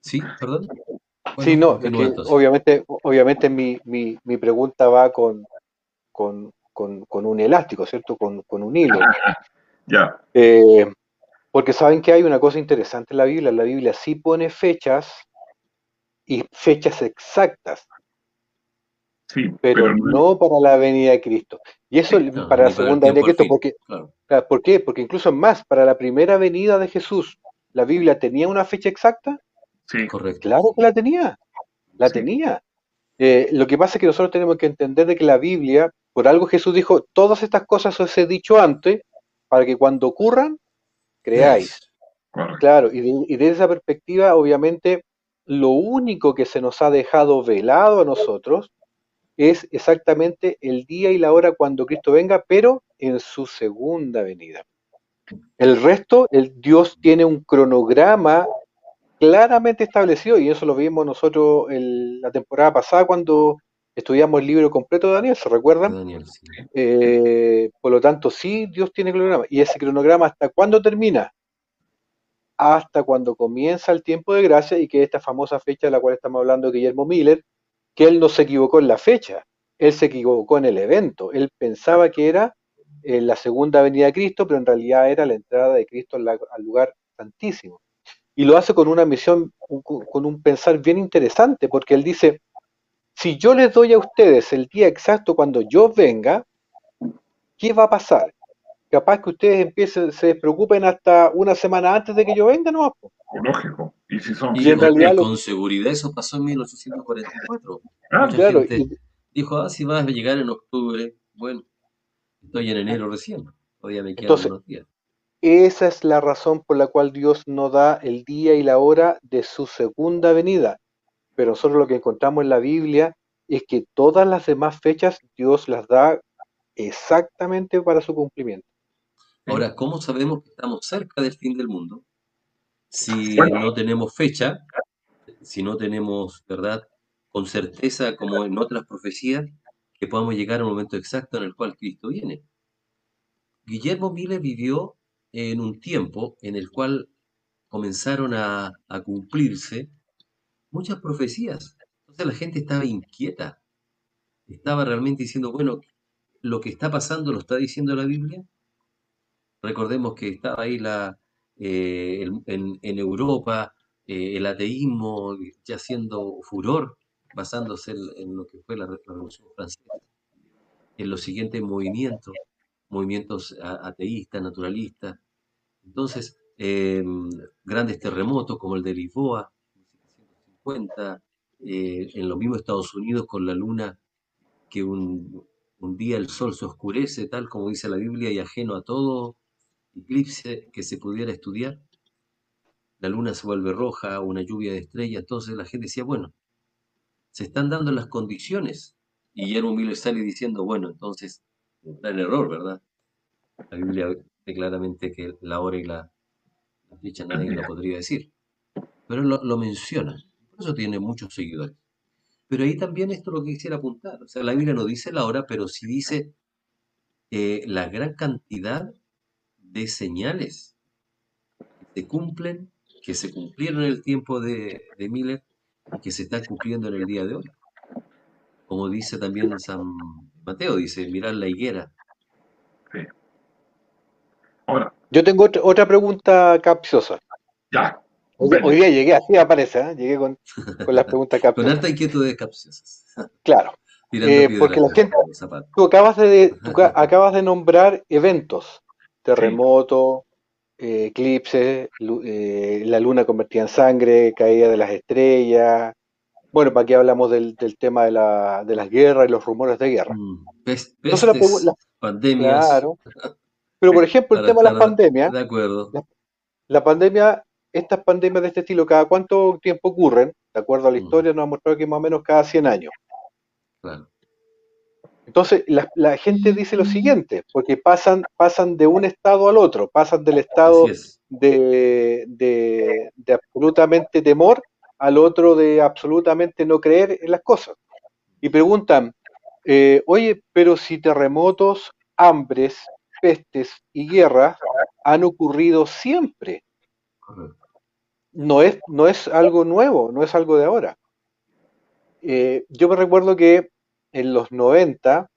sí, perdón. sí, no, obviamente, obviamente mi, mi, mi, pregunta va con, con, con, con, un elástico, ¿cierto? Con, con un hilo. ya. Eh, porque saben que hay una cosa interesante en la Biblia. La Biblia sí pone fechas y fechas exactas. Sí, pero, no para la venida de Cristo. Y eso para la segunda venida de Cristo, porque, ¿por qué? Porque incluso más, para la primera venida de Jesús, ¿la Biblia tenía una fecha exacta? Sí, correcto. Claro que la tenía, la tenía. Eh, lo que pasa es que nosotros tenemos que entender de que la Biblia, por algo Jesús dijo, todas estas cosas os he dicho antes, para que cuando ocurran, creáis. Claro, y, desde esa perspectiva, obviamente, lo único que se nos ha dejado velado a nosotros es exactamente el día y la hora cuando Cristo venga, pero en su segunda venida. El resto, el Dios tiene un cronograma claramente establecido, y eso lo vimos nosotros la temporada pasada cuando estudiamos el libro completo de Daniel, ¿se recuerdan? Eh, por lo tanto, sí, Dios tiene cronograma. ¿Y ese cronograma hasta cuándo termina? Hasta cuando comienza el tiempo de gracia y que esta famosa fecha de la cual estamos hablando Guillermo Miller, que él no se equivocó en la fecha, él se equivocó en el evento. Él pensaba que era en la segunda venida de Cristo, pero en realidad era la entrada de Cristo al lugar santísimo. Y lo hace con una misión, con un pensar bien interesante, porque él dice, si yo les doy a ustedes el día exacto cuando yo venga, ¿qué va a pasar? Capaz que ustedes empiecen, se preocupen hasta una semana antes de que yo venga, ¿no? Lógico. Y si son y en realidad con seguridad eso pasó en 1844. Ah, claro. dijo, ah, si vas a llegar en octubre, bueno, estoy en enero recién, todavía me quedan unos días. Esa es la razón por la cual Dios no da el día y la hora de su segunda venida pero nosotros lo que encontramos en la Biblia es que todas las demás fechas Dios las da exactamente para su cumplimiento. Ahora, ¿cómo sabemos que estamos cerca del fin del mundo? Si no tenemos fecha, si no tenemos, ¿verdad?, con certeza, como en otras profecías, que podamos llegar al momento exacto en el cual Cristo viene. Guillermo Miller vivió en un tiempo en el cual comenzaron a, a cumplirse muchas profecías. Entonces la gente estaba inquieta. Estaba realmente diciendo, bueno, lo que está pasando lo está diciendo la Biblia. Recordemos que estaba ahí la, eh, en, Europa eh, el ateísmo ya siendo furor, basándose en, lo que fue la, Revolución Francesa, en los siguientes movimientos, movimientos ateístas, naturalistas. Entonces, em, grandes terremotos como el de Lisboa, cuenta eh, en los mismos Estados Unidos con la luna que un, día el sol se oscurece, tal como dice la Biblia, y ajeno a todo eclipse que se pudiera estudiar. la luna se vuelve roja, una lluvia de estrellas, entonces la gente decía, bueno, se están dando las condiciones. Y Guillermo Miller sale diciendo, bueno, entonces está en error, ¿verdad? La Biblia dice claramente que la hora y la, fecha nadie lo podría decir. Pero lo, lo menciona, eso tiene muchos seguidores. Pero ahí también esto es lo que quisiera apuntar. O sea, la Biblia no dice la hora, pero sí dice eh, la gran cantidad de señales que se cumplen, que se cumplieron en el tiempo de, de Miller y que se están cumpliendo en el día de hoy. Como dice también San Mateo, dice, mirar la higuera. Sí. Ahora. Yo tengo otra, pregunta capciosa. Ya. Hoy, día llegué así, aparece, ¿eh? llegué con, con las preguntas capciosas. con alta inquietud capciosas. Claro. Eh, porque la gente, tú acabas de, acabas de nombrar eventos, terremoto, eh, eclipse, eh, la luna convertida en sangre, caída de las estrellas. Bueno, ¿para qué hablamos del, tema de, la, de, las guerras y los rumores de guerra? Mm, la, pandemias. Claro. Pero, por ejemplo, el tema de las pandemias. De acuerdo. La, pandemia, estas pandemias de este estilo, ¿cada cuánto tiempo ocurren? De acuerdo a la mm. historia, nos ha mostrado que más o menos cada 100 años. Claro. Entonces, la, gente dice lo siguiente, porque pasan, pasan de un estado al otro, pasan del estado de, de, absolutamente temor al otro de absolutamente no creer en las cosas. Y preguntan, eh, oye, pero si terremotos, hambres, pestes y guerras han ocurrido siempre. No es, no es algo nuevo, no es algo de ahora. Eh, yo me recuerdo que en los 90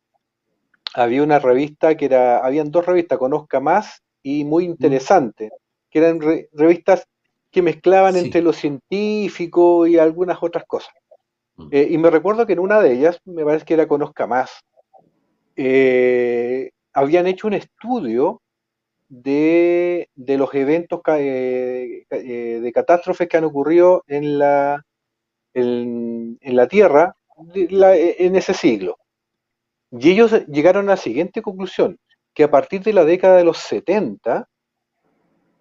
había una revista que era, habían dos revistas, Conozca Más y muy interesante, que eran revistas que mezclaban entre lo científico y algunas otras cosas. Eh, y me recuerdo que en una de ellas, me parece que era Conozca Más, eh, habían hecho un estudio de, los eventos eh, de catástrofes que han ocurrido en la, en la Tierra en ese siglo. Y ellos llegaron a la siguiente conclusión, que a partir de la década de los 70,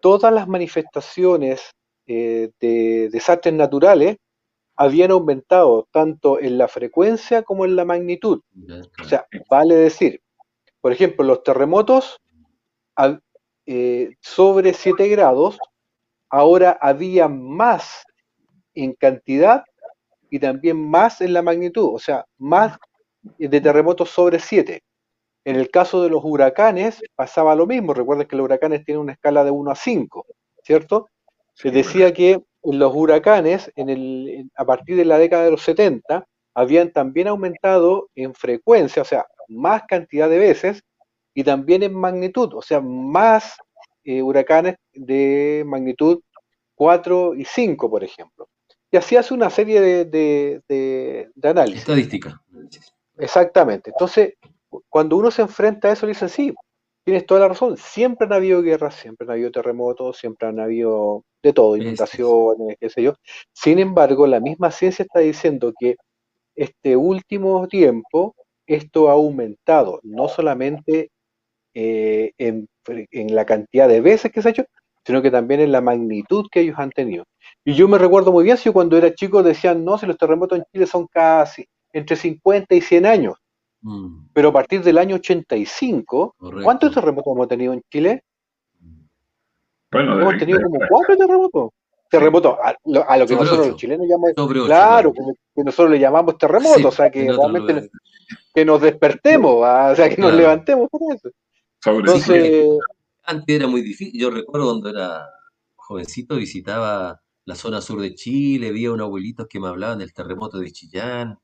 todas las manifestaciones eh, de desastres naturales habían aumentado tanto en la frecuencia como en la magnitud. O sea, vale decir, por ejemplo, los terremotos eh, sobre 7 grados, ahora había más en cantidad y también más en la magnitud, o sea, más de terremotos sobre 7. En el caso de los huracanes pasaba lo mismo, recuerden que los huracanes tienen una escala de 1 a 5, ¿cierto? Se decía que los huracanes en el, a partir de la década de los 70 habían también aumentado en frecuencia, o sea, más cantidad de veces, y también en magnitud, o sea, más eh, huracanes de magnitud 4 y 5, por ejemplo. Y así hace una serie de, análisis. Estadística. Exactamente. Entonces, cuando uno se enfrenta a eso, le dicen, sí, tienes toda la razón, siempre han habido guerras, siempre han habido terremotos, siempre han habido de todo, inundaciones, qué sé yo. Sin embargo, la misma ciencia está diciendo que este último tiempo esto ha aumentado, no solamente eh, en, en, la cantidad de veces que se ha hecho, sino que también en la magnitud que ellos han tenido. Y yo me recuerdo muy bien, si cuando era chico decían, no, si los terremotos en Chile son casi entre 50 y 100 años. Mm. Pero a partir del año 85, ¿cuántos terremotos hemos tenido en Chile? Bueno, hemos tenido como cuatro terremotos. Terremotos, a, lo, que nosotros los chilenos llamamos, claro, que, nosotros le llamamos terremotos, o sea, que realmente que nos despertemos, o sea, que nos levantemos por eso. Antes era muy difícil, yo recuerdo cuando era jovencito visitaba la zona sur de Chile, había unos abuelitos que me hablaban del terremoto de Chillán,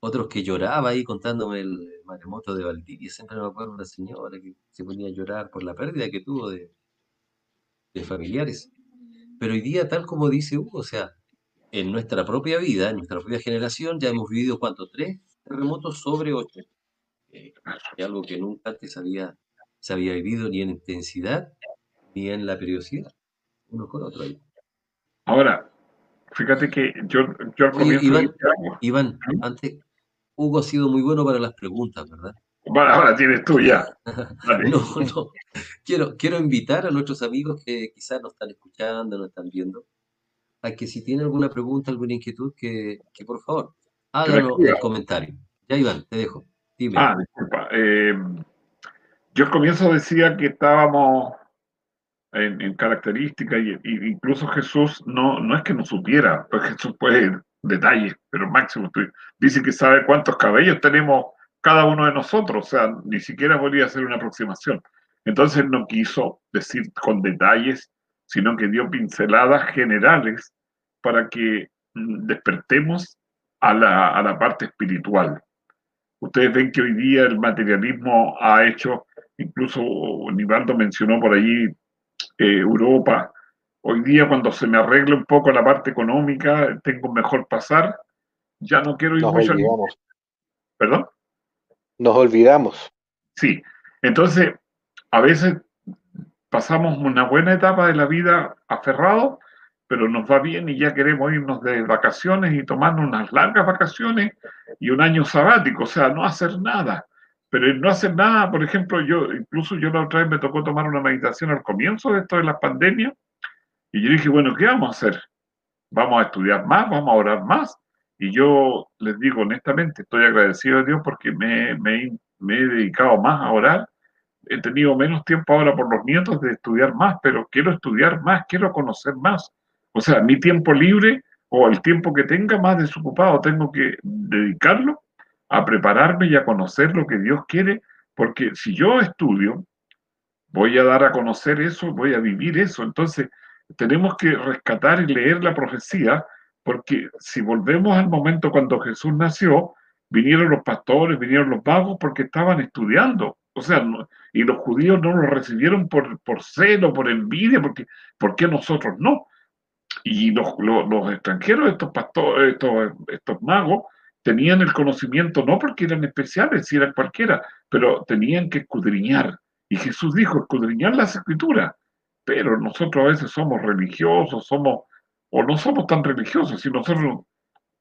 otros que lloraba ahí contándome el maremoto de Valdivia, siempre me acuerdo de una señora que se ponía a llorar por la pérdida que tuvo de, familiares. Pero hoy día, tal como dice Hugo, o sea, en nuestra propia vida, en nuestra propia generación, ya hemos vivido, ¿cuánto? Tres terremotos sobre ocho. Eh, algo que nunca antes había, se había vivido ni en intensidad ni en la periodicidad, uno con otro ahí. Ahora, fíjate que yo, yo al comienzo Iván, Iván, antes, Hugo ha sido muy bueno para las preguntas, ¿verdad? ahora tienes tú ya. no, no. Quiero, quiero invitar a nuestros amigos que quizás nos están escuchando, nos están viendo, a que si tienen alguna pregunta, alguna inquietud, que, que por favor háganos el comentario. Ya, Iván, te dejo. Dime. Ah, disculpa. Eh, yo al comienzo decía que estábamos en, características y, incluso Jesús no, no es que no supiera, pues Jesús puede detalles, pero máximo dice que sabe cuántos cabellos tenemos cada uno de nosotros, o sea, ni siquiera podría hacer una aproximación. Entonces no quiso decir con detalles, sino que dio pinceladas generales para que mm, despertemos a la, a la parte espiritual. Ustedes ven que hoy día el materialismo ha hecho, incluso Nivaldo mencionó por allí eh, Europa. Hoy día cuando se me arregle un poco la parte económica, tengo mejor pasar, ya no quiero ir Nos mucho. Olvidamos. ¿Perdón? Nos olvidamos. Sí, entonces a veces pasamos una buena etapa de la vida aferrado, pero nos va bien y ya queremos irnos de vacaciones y tomarnos unas largas vacaciones y un año sabático, o sea, no hacer nada. Pero no hacer nada, por ejemplo, yo, incluso yo la otra vez me tocó tomar una meditación al comienzo de esto de la pandemia, y yo dije, bueno, ¿qué vamos a hacer? ¿Vamos a estudiar más? ¿Vamos a orar más? Y yo les digo honestamente, estoy agradecido a Dios porque me, me, me he dedicado más a orar. He tenido menos tiempo ahora por los nietos de estudiar más, pero quiero estudiar más, quiero conocer más. O sea, mi tiempo libre o el tiempo que tenga más desocupado, tengo que dedicarlo a prepararme y a conocer lo que Dios quiere, porque si yo estudio, voy a dar a conocer eso, voy a vivir eso. Entonces, tenemos que rescatar y leer la profecía, porque si volvemos al momento cuando Jesús nació, vinieron los pastores, vinieron los magos porque estaban estudiando. O sea, y los judíos no lo recibieron por, por celo, por envidia, porque ¿por qué nosotros no? Y los, los, extranjeros, estos pastores, estos, estos magos, tenían el conocimiento no porque eran especiales, si eran cualquiera, pero tenían que escudriñar. Y Jesús dijo, escudriñar las escrituras. Pero nosotros a veces somos religiosos, somos, o no somos tan religiosos, si nosotros,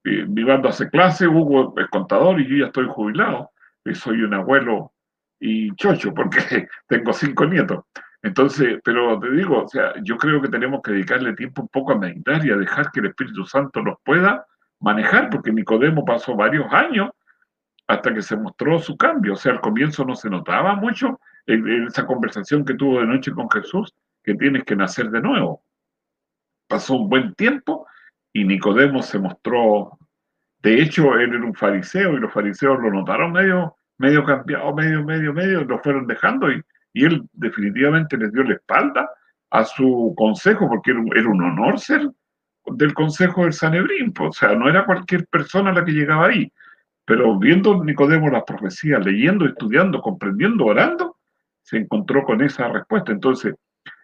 eh, vivando hace clase, Hugo es contador y yo ya estoy jubilado, y soy un abuelo y chocho porque tengo cinco nietos. Entonces, pero te digo, o sea, yo creo que tenemos que dedicarle tiempo un poco a meditar y a dejar que el Espíritu Santo nos pueda manejar, porque Nicodemo pasó varios años hasta que se mostró su cambio. O sea, al comienzo no se notaba mucho en, esa conversación que tuvo de noche con Jesús, que tienes que nacer de nuevo. Pasó un buen tiempo y Nicodemo se mostró, de hecho, él era un fariseo y los fariseos lo notaron medio, medio cambiado, medio, medio, medio, lo fueron dejando y, y él definitivamente les dio la espalda a su consejo, porque era un, era un honor ser del Consejo del Sanedrín, o sea, no era cualquier persona la que llegaba ahí, pero viendo Nicodemo las profecías, leyendo, estudiando, comprendiendo, orando, se encontró con esa respuesta. Entonces,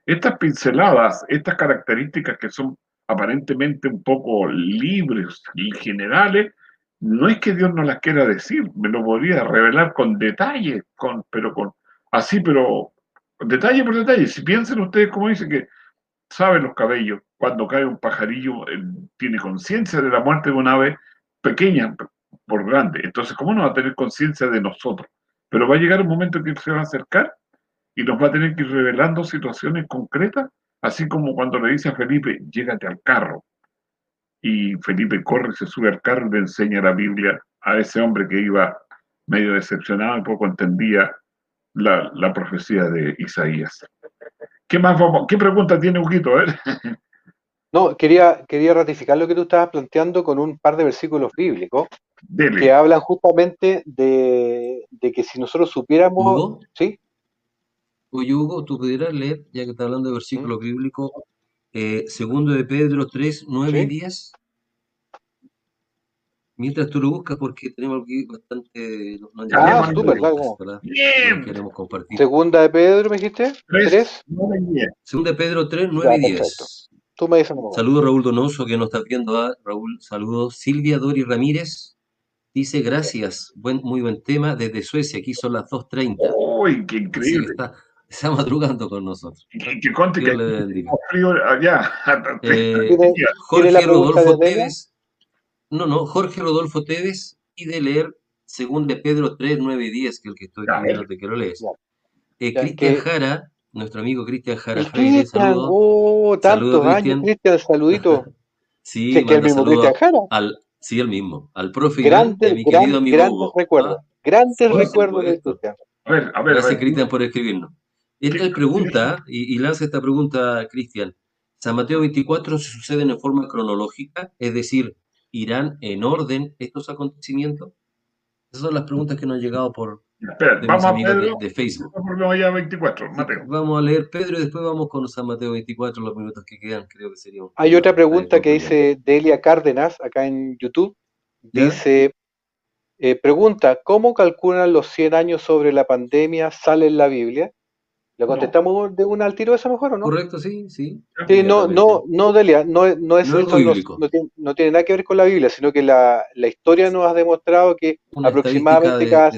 estas pinceladas, estas características que son aparentemente un poco libres y generales, no es que Dios no las quiera decir, me lo podría revelar con detalle, con, pero con así, pero detalle por detalle. Si piensan ustedes, como dice que saben los cabellos, cuando cae un pajarillo, tiene conciencia de la muerte de un ave pequeña por grande. Entonces, ¿cómo no va a tener conciencia de nosotros? Pero va a llegar un momento que se va a acercar y nos va a tener que ir revelando situaciones concretas, así como cuando le dice a Felipe, llégate al carro. Y Felipe corre, se sube al carro y le enseña la Biblia a ese hombre que iba medio decepcionado y poco entendía la, profecía de Isaías. ¿Qué más vamos? ¿Qué pregunta tiene Huguito? No, quería, quería ratificar lo que tú estabas planteando con un par de versículos bíblicos que hablan justamente de, que si nosotros supiéramos. ¿Hugo? ¿Sí? Oye, Hugo, tú pudieras leer, ya que está hablando de versículos bíblicos, eh, segundo de Pedro 3, 9 y 10. Mientras tú lo buscas, porque tenemos aquí bastante. No, ah, súper, claro. Bien. Queremos compartir. Segunda de Pedro, ¿me dijiste? 3. Segunda de Pedro 3, 9 y 10. Tú me dices Saludos Raúl Donoso, que nos está viendo. ¿ah? Raúl, saludos. Silvia Dori Ramírez dice gracias. Buen, muy buen tema desde Suecia. Aquí son las 2.30. ¡Uy, qué increíble! está, está, madrugando con nosotros. Que, que conte que le frío allá. Eh, Jorge Rodolfo Tevez. No, no, Jorge Rodolfo Tevez pide leer según de Pedro 3, 9 y 10, que es el que estoy viendo que lo lees. Eh, Cristian Jara, nuestro amigo Cristian Jara Freire, saludos. Oh, tantos años, Cristian, saludito. sí, sí que el mismo Cristian Jara. Al, sí, el mismo. Al profe grande, de mi querido amigo Grandes recuerdos, ¿ah? grandes recuerdos de Cristian. A ver, a ver. Gracias, Cristian, por escribirnos. Esta pregunta, y, y lanza esta pregunta, Cristian. San Mateo 24 se suceden en forma cronológica, es decir, ¿irán en orden estos acontecimientos? Esas son las preguntas que nos han llegado por vamos a Pedro, de, Facebook. 24, Vamos a leer Pedro y después vamos con San Mateo 24, los minutos que quedan, creo que sería Hay otra pregunta que dice Delia Cárdenas, acá en YouTube. Dice, eh, pregunta, ¿cómo calculan los 100 años sobre la pandemia sale en la Biblia? ¿Le contestamos de una al tiro esa mejor o no? Correcto, sí, sí. Sí, no, no, no, Delia, no, no es, no, no, tiene, nada que ver con la Biblia, sino que la, la historia nos ha demostrado que aproximadamente cada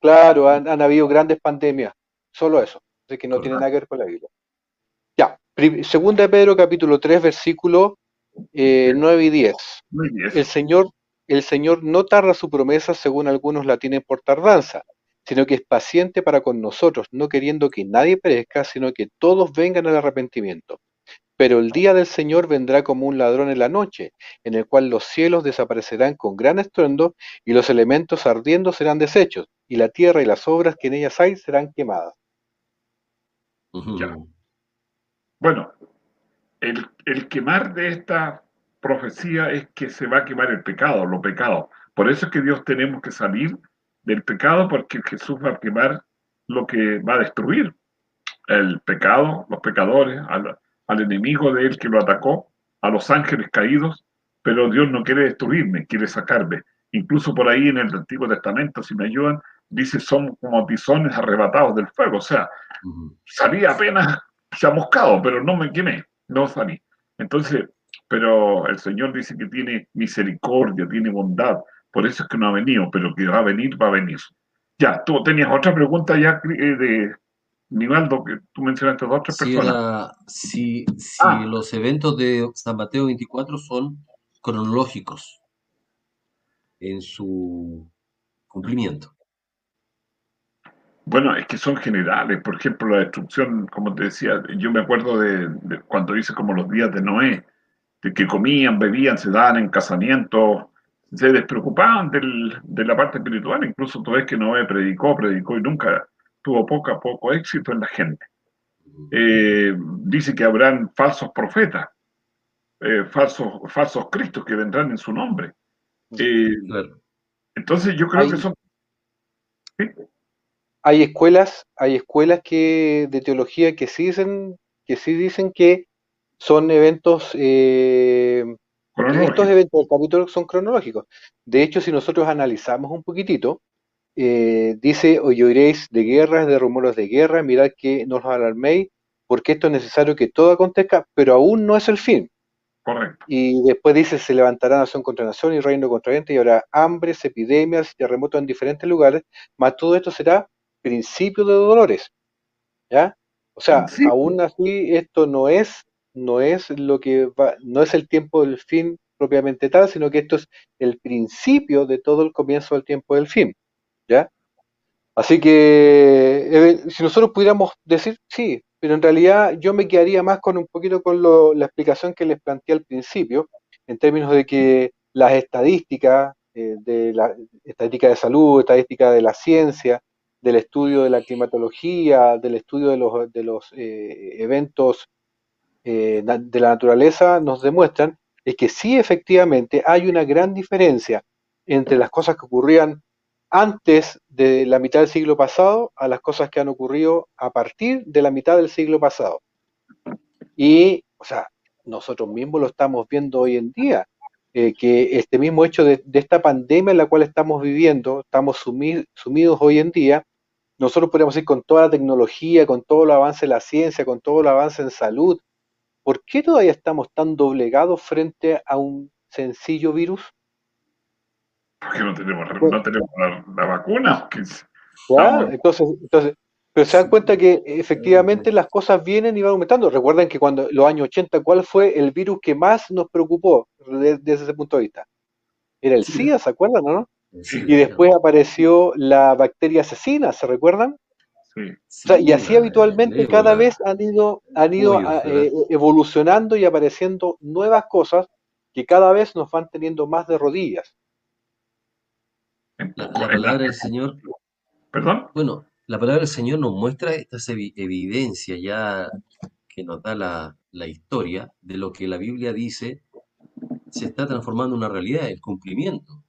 claro, han, han, habido grandes pandemias, solo eso, así que no tiene nada que ver con la Biblia. Ya, segunda de Pedro capítulo 3, versículo eh, 9 y 10. El Señor, el Señor no tarda su promesa según algunos la tienen por tardanza sino que es paciente para con nosotros, no queriendo que nadie perezca, sino que todos vengan al arrepentimiento. Pero el día del Señor vendrá como un ladrón en la noche, en el cual los cielos desaparecerán con gran estruendo, y los elementos ardiendo serán deshechos, y la tierra y las obras que en ellas hay serán quemadas. Bueno, el, el quemar de esta profecía es que se va a quemar el pecado, lo pecado. Por eso es que Dios tenemos que salir del pecado porque Jesús va a quemar lo que va a destruir el pecado, los pecadores, al, enemigo de él que lo atacó, a los ángeles caídos, pero Dios no quiere destruirme, quiere sacarme. Incluso por ahí en el Antiguo Testamento, si me ayudan, dice, son como tizones arrebatados del fuego. O sea, salí apenas chamuscado, pero no me quemé, no salí. Entonces, pero el Señor dice que tiene misericordia, tiene bondad, por eso es que no ha venido, pero que va a venir, va a venir. Ya, tú tenías otra pregunta ya eh, de Nivaldo, que tú mencionaste dos otras personas. si, ah. los eventos de San Mateo 24 son cronológicos en su cumplimiento. Bueno, es que son generales. Por ejemplo, la destrucción, como te decía, yo me acuerdo de, de cuando dice como los días de Noé, de que comían, bebían, se daban en casamientos, se despreocupaban de la parte espiritual, incluso tú ves que Noé predicó, predicó y nunca tuvo poco a poco éxito en la gente. Eh, dice que habrán falsos profetas, eh, falsos, falsos cristos que vendrán en su nombre. Eh, entonces yo creo que son... Hay escuelas, hay escuelas que, de teología que sí dicen que, sí dicen que son eventos estos eventos del capítulo son cronológicos. De hecho, si nosotros analizamos un poquitito, eh, dice, hoy oiréis de guerras, de rumores de guerra, mirad que no os alarméis, porque esto es necesario que todo acontezca, pero aún no es el fin. Correcto. Y después dice, se levantará nación contra nación y reino contra gente, y habrá hambres, epidemias, terremotos en diferentes lugares, más todo esto será principio de dolores. ¿Ya? O sea, aún así esto no es no es lo que va, no es el tiempo del fin propiamente tal, sino que esto es el principio de todo el comienzo del tiempo del fin. ¿Ya? Así que eh, si nosotros pudiéramos decir, sí, pero en realidad yo me quedaría más con un poquito con la explicación que les planteé al principio, en términos de que las estadísticas, eh, de la estadística de salud, estadística de la ciencia, del estudio de la climatología, del estudio de los, de los eh, eventos eh, de la naturaleza nos demuestran es que sí efectivamente hay una gran diferencia entre las cosas que ocurrían antes de la mitad del siglo pasado a las cosas que han ocurrido a partir de la mitad del siglo pasado. Y, o sea, nosotros mismos lo estamos viendo hoy en día, eh, que este mismo hecho de, esta pandemia en la cual estamos viviendo, estamos sumidos hoy en día, nosotros podríamos ir con toda la tecnología, con todo el avance de la ciencia, con todo el avance en salud, ¿por qué todavía estamos tan doblegados frente a un sencillo virus? Porque no tenemos, no tenemos la, vacuna. Claro, entonces, entonces, pero se dan cuenta que efectivamente las cosas vienen y van aumentando. Recuerden que cuando los años 80, ¿cuál fue el virus que más nos preocupó desde, ese punto de vista? Era el SIDA, ¿se acuerdan, no? y después apareció la bacteria asesina, ¿se recuerdan? Sí. y así habitualmente cada vez han ido, han ido eh, evolucionando y apareciendo nuevas cosas que cada vez nos van teniendo más de rodillas. La, palabra del Señor. ¿Perdón? Bueno, la palabra del Señor nos muestra esta evidencia ya que nos da la, la historia de lo que la Biblia dice se está transformando en una realidad, el cumplimiento.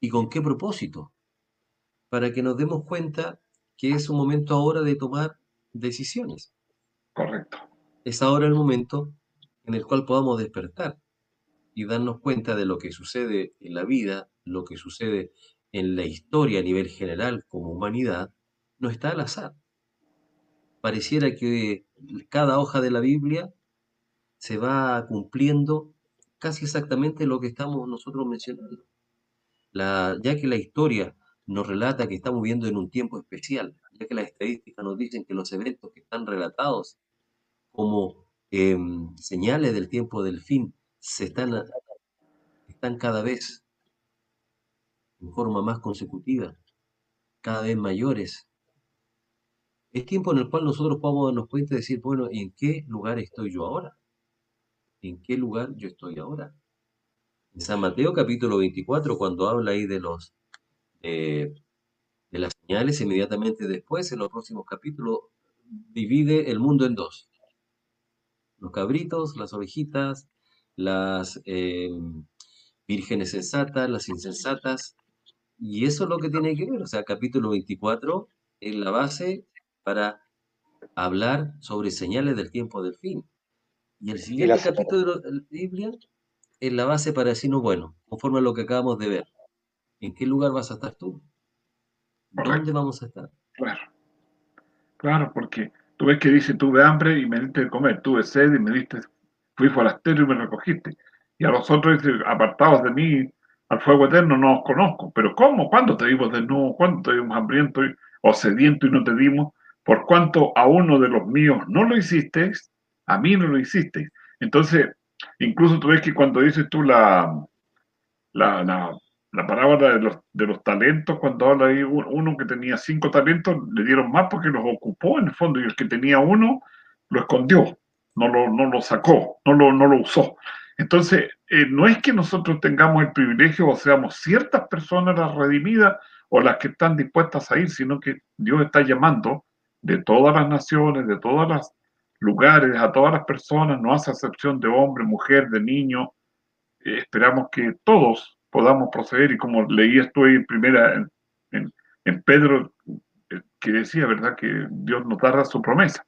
¿Y con qué propósito? Para que nos demos cuenta que es un momento ahora de tomar decisiones. Correcto. Es ahora el momento en el cual podamos despertar y darnos cuenta de lo que sucede en la vida, lo que sucede en la historia a nivel general como humanidad, no está al azar. Pareciera que cada hoja de la Biblia se va cumpliendo casi exactamente lo que estamos nosotros mencionando. La, ya que la historia nos relata que estamos viviendo en un tiempo especial, ya que las estadísticas nos dicen que los eventos que están relatados como em, señales del tiempo del fin se están, están cada vez en forma más consecutiva, cada vez mayores. Es tiempo en el cual nosotros podemos darnos cuenta y decir, bueno, ¿en qué lugar estoy yo ahora? ¿En qué lugar yo estoy ahora? En San Mateo capítulo 24, cuando habla ahí de los eh, de las señales, inmediatamente después, en los próximos capítulos, divide el mundo en dos. Los cabritos, las ovejitas, las eh, vírgenes sensatas, las insensatas, y eso es lo que tiene que ver. O sea, capítulo 24 es la base para hablar sobre señales del tiempo del fin. Y el siguiente capítulo de la Biblia es la base para decirnos, bueno, conforme a lo que acabamos de ver, ¿en qué lugar vas a estar tú? ¿Dónde vamos a estar? Claro, claro, porque tú ves que dice, tuve hambre y me diste de comer, tuve sed y me diste, fui forastero y me recogiste. Y a los otros dice, apartados de mí, al fuego eterno no os conozco. Pero ¿cómo? ¿Cuándo te dimos desnudo? ¿Cuándo te dimos hambriento o sediento y no te dimos? Por cuanto a uno de los míos no lo hicisteis, a mí no lo hiciste. Entonces, incluso tú ves que cuando dices tú la, la, la, palabra de los, de los talentos, cuando habla ahí uno que tenía cinco talentos, le dieron más porque los ocupó en el fondo y el que tenía uno lo escondió, no lo, no lo sacó, no lo, no lo usó. Entonces, eh, no es que nosotros tengamos el privilegio o seamos ciertas personas las redimidas o las que están dispuestas a ir, sino que Dios está llamando de todas las naciones, de todas las lugares, a todas las personas, no hace excepción de hombre, mujer, de niño. Eh, esperamos que todos podamos proceder y como leí esto en primera, en, en, Pedro, eh, que decía, ¿verdad?, que Dios nos dará su promesa.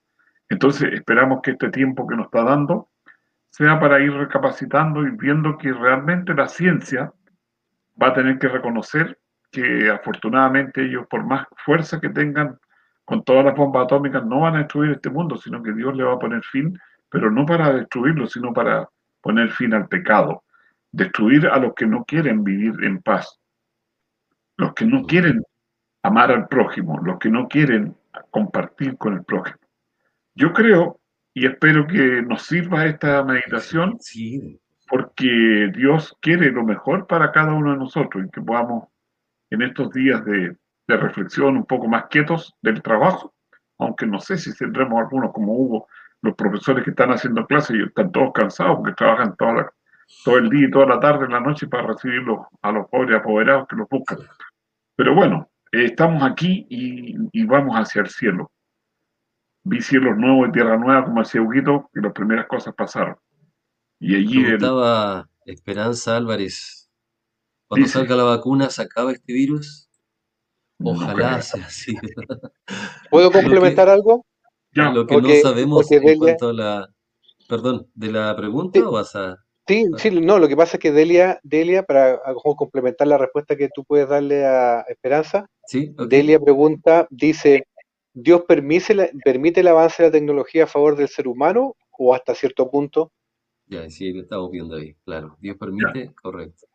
Entonces esperamos que este tiempo que nos está dando sea para ir recapacitando y viendo que realmente la ciencia va a tener que reconocer que afortunadamente ellos, por más fuerza que tengan con todas las bombas atómicas no van a destruir este mundo, sino que Dios le va a poner fin, pero no para destruirlo, sino para poner fin al pecado, destruir a los que no quieren vivir en paz, los que no quieren amar al prójimo, los que no quieren compartir con el prójimo. Yo creo y espero que nos sirva esta meditación, porque Dios quiere lo mejor para cada uno de nosotros y que podamos en estos días de de reflexión un poco más quietos del trabajo, aunque no sé si tendremos algunos como Hugo, los profesores que están haciendo clases y están todos cansados porque trabajan toda todo el día y toda la tarde y la noche para recibir a los pobres apoderados que los buscan. Pero bueno, eh, estamos aquí y, vamos hacia el cielo. Vi cielos nuevos y tierra nueva, como decía Huguito, y las primeras cosas pasaron. Y allí... Estaba Esperanza Álvarez, cuando salga la vacuna, ¿se acaba este virus? Ojalá sea así. ¿Puedo complementar algo? Lo que no sabemos en cuanto a la... Perdón, ¿de la pregunta o vas a...? Sí, sí, no, lo que pasa es que Delia, Delia, para complementar la respuesta que tú puedes darle a Esperanza, ¿Sí? Delia pregunta, dice, ¿Dios permite, permite el avance de la tecnología a favor del ser humano o hasta cierto punto? Ya, sí, lo estamos viendo ahí, claro. Dios permite, correcto.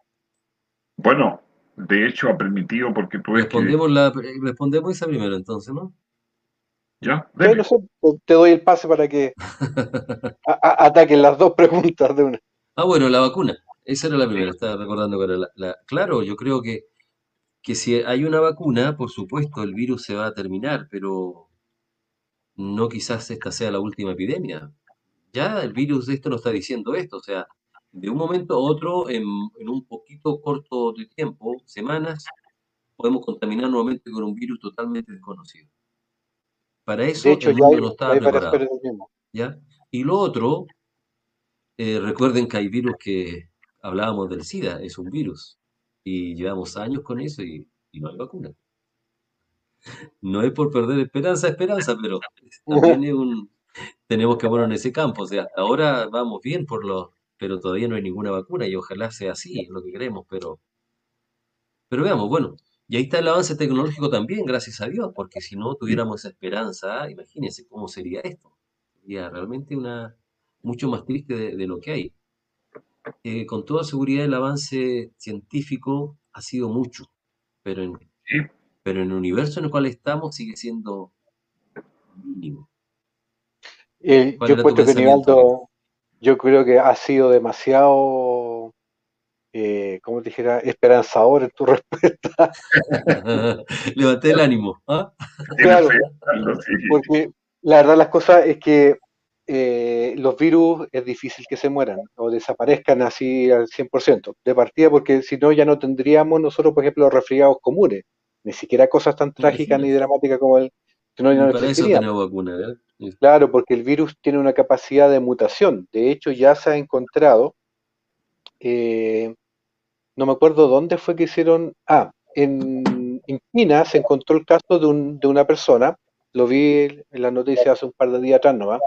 Bueno, de hecho ha permitido porque tú respondemos la respondemos esa primero entonces no ya te doy el pase para que ataquen las dos preguntas de una ah bueno la vacuna esa era la primera estaba recordando que era la, claro yo creo que que si hay una vacuna, por supuesto, el virus se va a terminar, pero no quizás esta sea la última epidemia. Ya el virus de esto nos está diciendo esto, o sea, de un momento a otro, en, un poquito corto de tiempo, semanas, podemos contaminar nuevamente con un virus totalmente desconocido. Para eso el mundo no estaba preparado. ¿ya? Y lo otro, eh, recuerden que hay virus que hablábamos del SIDA, es un virus. Y llevamos años con eso y, no hay vacuna. No es por perder esperanza, esperanza, pero también un, tenemos que poner en ese campo. O sea, ahora vamos bien por los, pero todavía no hay ninguna vacuna y ojalá sea así, lo que queremos, pero, pero veamos, bueno, y ahí está el avance tecnológico también, gracias a Dios, porque si no tuviéramos esa esperanza, imagínense cómo sería esto. Sería realmente una mucho más triste de, lo que hay. Eh, con toda seguridad el avance científico ha sido mucho, pero en, pero en el universo en el cual estamos sigue siendo mínimo. Eh, yo puesto que Nivaldo, yo creo que ha sido demasiado, eh, como te dijera, esperanzador en tu respuesta. Levanté el ánimo. ¿ah? Claro, porque la verdad las cosas es que eh, los virus es difícil que se mueran o desaparezcan así al 100%, de partida porque si no ya no tendríamos nosotros, por ejemplo, los resfriados comunes, ni siquiera cosas tan trágicas ni dramáticas como el... no, Para eso tenemos vacuna, ¿verdad? Claro, porque el virus tiene una capacidad de mutación. De hecho, ya se ha encontrado, eh, no me acuerdo dónde fue que hicieron, ah, en, China se encontró el caso de, de, una persona, lo vi en la noticia hace un par de días atrás, ¿no?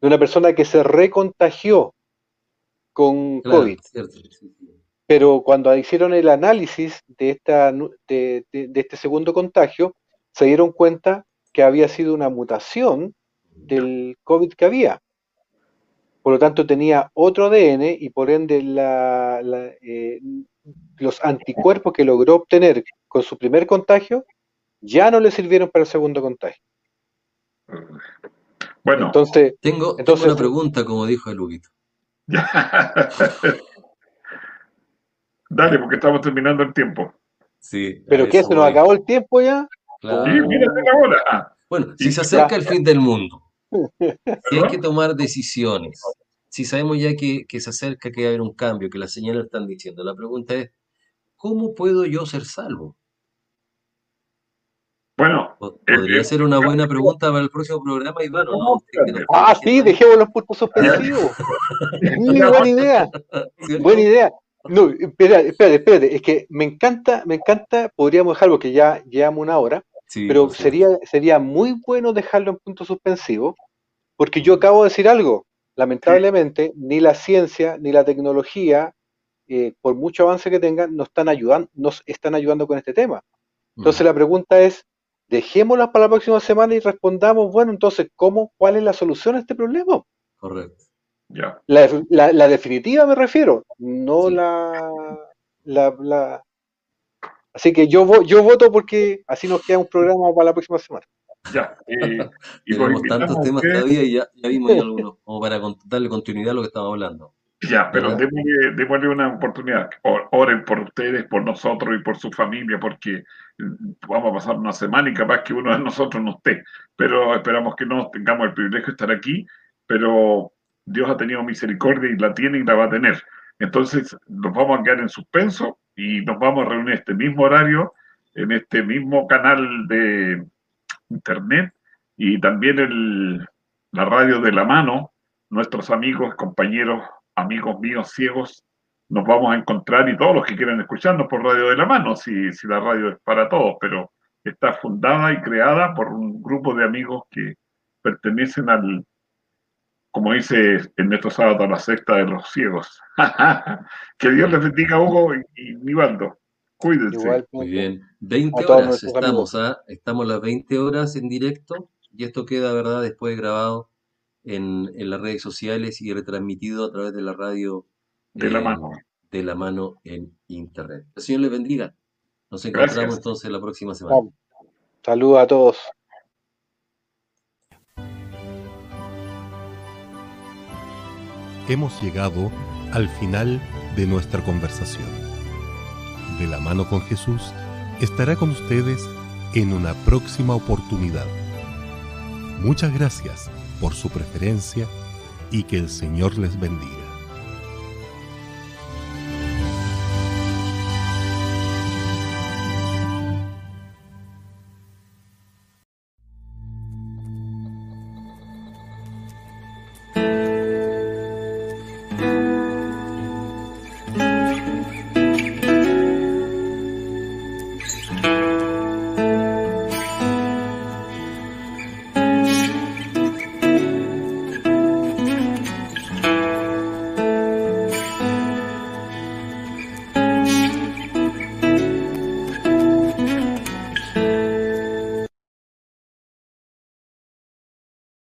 De una persona que se recontagió con COVID. Pero cuando hicieron el análisis de, esta, de este segundo contagio, se dieron cuenta que había sido una mutación del COVID que había. Por lo tanto, tenía otro ADN y por ende la, eh, los anticuerpos que logró obtener con su primer contagio ya no le sirvieron para el segundo contagio. Bueno, entonces, tengo, entonces, una pregunta, como dijo el Huguito. Dale, porque estamos terminando el tiempo. Sí, ¿Pero qué? ¿Se nos acabó el tiempo ya? Claro. Sí, mírate la hora. Bueno, si se acerca el fin del mundo, si hay que tomar decisiones, si sabemos ya que, se acerca que va a haber un cambio, que las señales están diciendo, la pregunta es, ¿cómo puedo yo ser salvo? Podría ser una buena pregunta para el próximo programa, Iván. ¿no? Ah, sí, dejemos los puntos suspensivos. buena idea. Buena idea. No, espérate, espérate, es que me encanta, me encanta, podríamos dejarlo que ya llevamos una hora, pero sería, sería muy bueno dejarlo en punto suspensivo, porque yo acabo de decir algo. Lamentablemente, ni la ciencia ni la tecnología, eh, por mucho avance que tengan, nos están ayudando, nos están ayudando con este tema. Entonces la pregunta es, dejémosla para la próxima semana y respondamos, bueno, entonces, ¿cómo, cuál es la solución a este problema? Correcto. Ya. La, definitiva me refiero, no la, la, Así que yo, yo voto porque así nos queda un programa para la próxima semana. Ya. Eh, y Tenemos tantos temas todavía y ya, vimos algunos, como para darle continuidad a lo que estamos hablando. Ya, pero démosle, una oportunidad. Oren por ustedes, por nosotros y por su familia, porque mm, vamos a pasar una semana y capaz que uno de nosotros no esté. Pero esperamos que no tengamos el privilegio de estar aquí, pero Dios ha tenido misericordia y la tiene y la va a tener. Entonces nos vamos a quedar en suspenso y nos vamos a reunir este mismo horario, en este mismo canal de internet y también el, la radio de la mano, nuestros amigos, compañeros, amigos míos ciegos, nos vamos a encontrar y todos los que quieran escucharnos por Radio de la Mano, si, si la radio es para todos, pero está fundada y creada por un grupo de amigos que pertenecen al, como dice en estos sábados, la secta de los ciegos. que Dios les bendiga, Hugo y, Nivaldo. Cuídense. Muy bien. 20 horas estamos, ¿ah? estamos las 20 horas en directo y esto queda, ¿verdad?, después grabado en, las redes sociales y retransmitido a través de la radio de la mano. De la mano en internet. El Señor les bendiga. Nos encontramos entonces la próxima semana. Saludos a todos. hemos llegado al final de nuestra conversación. De la mano con Jesús estará con ustedes en una próxima oportunidad. Muchas gracias por su preferencia y que el Señor les bendiga.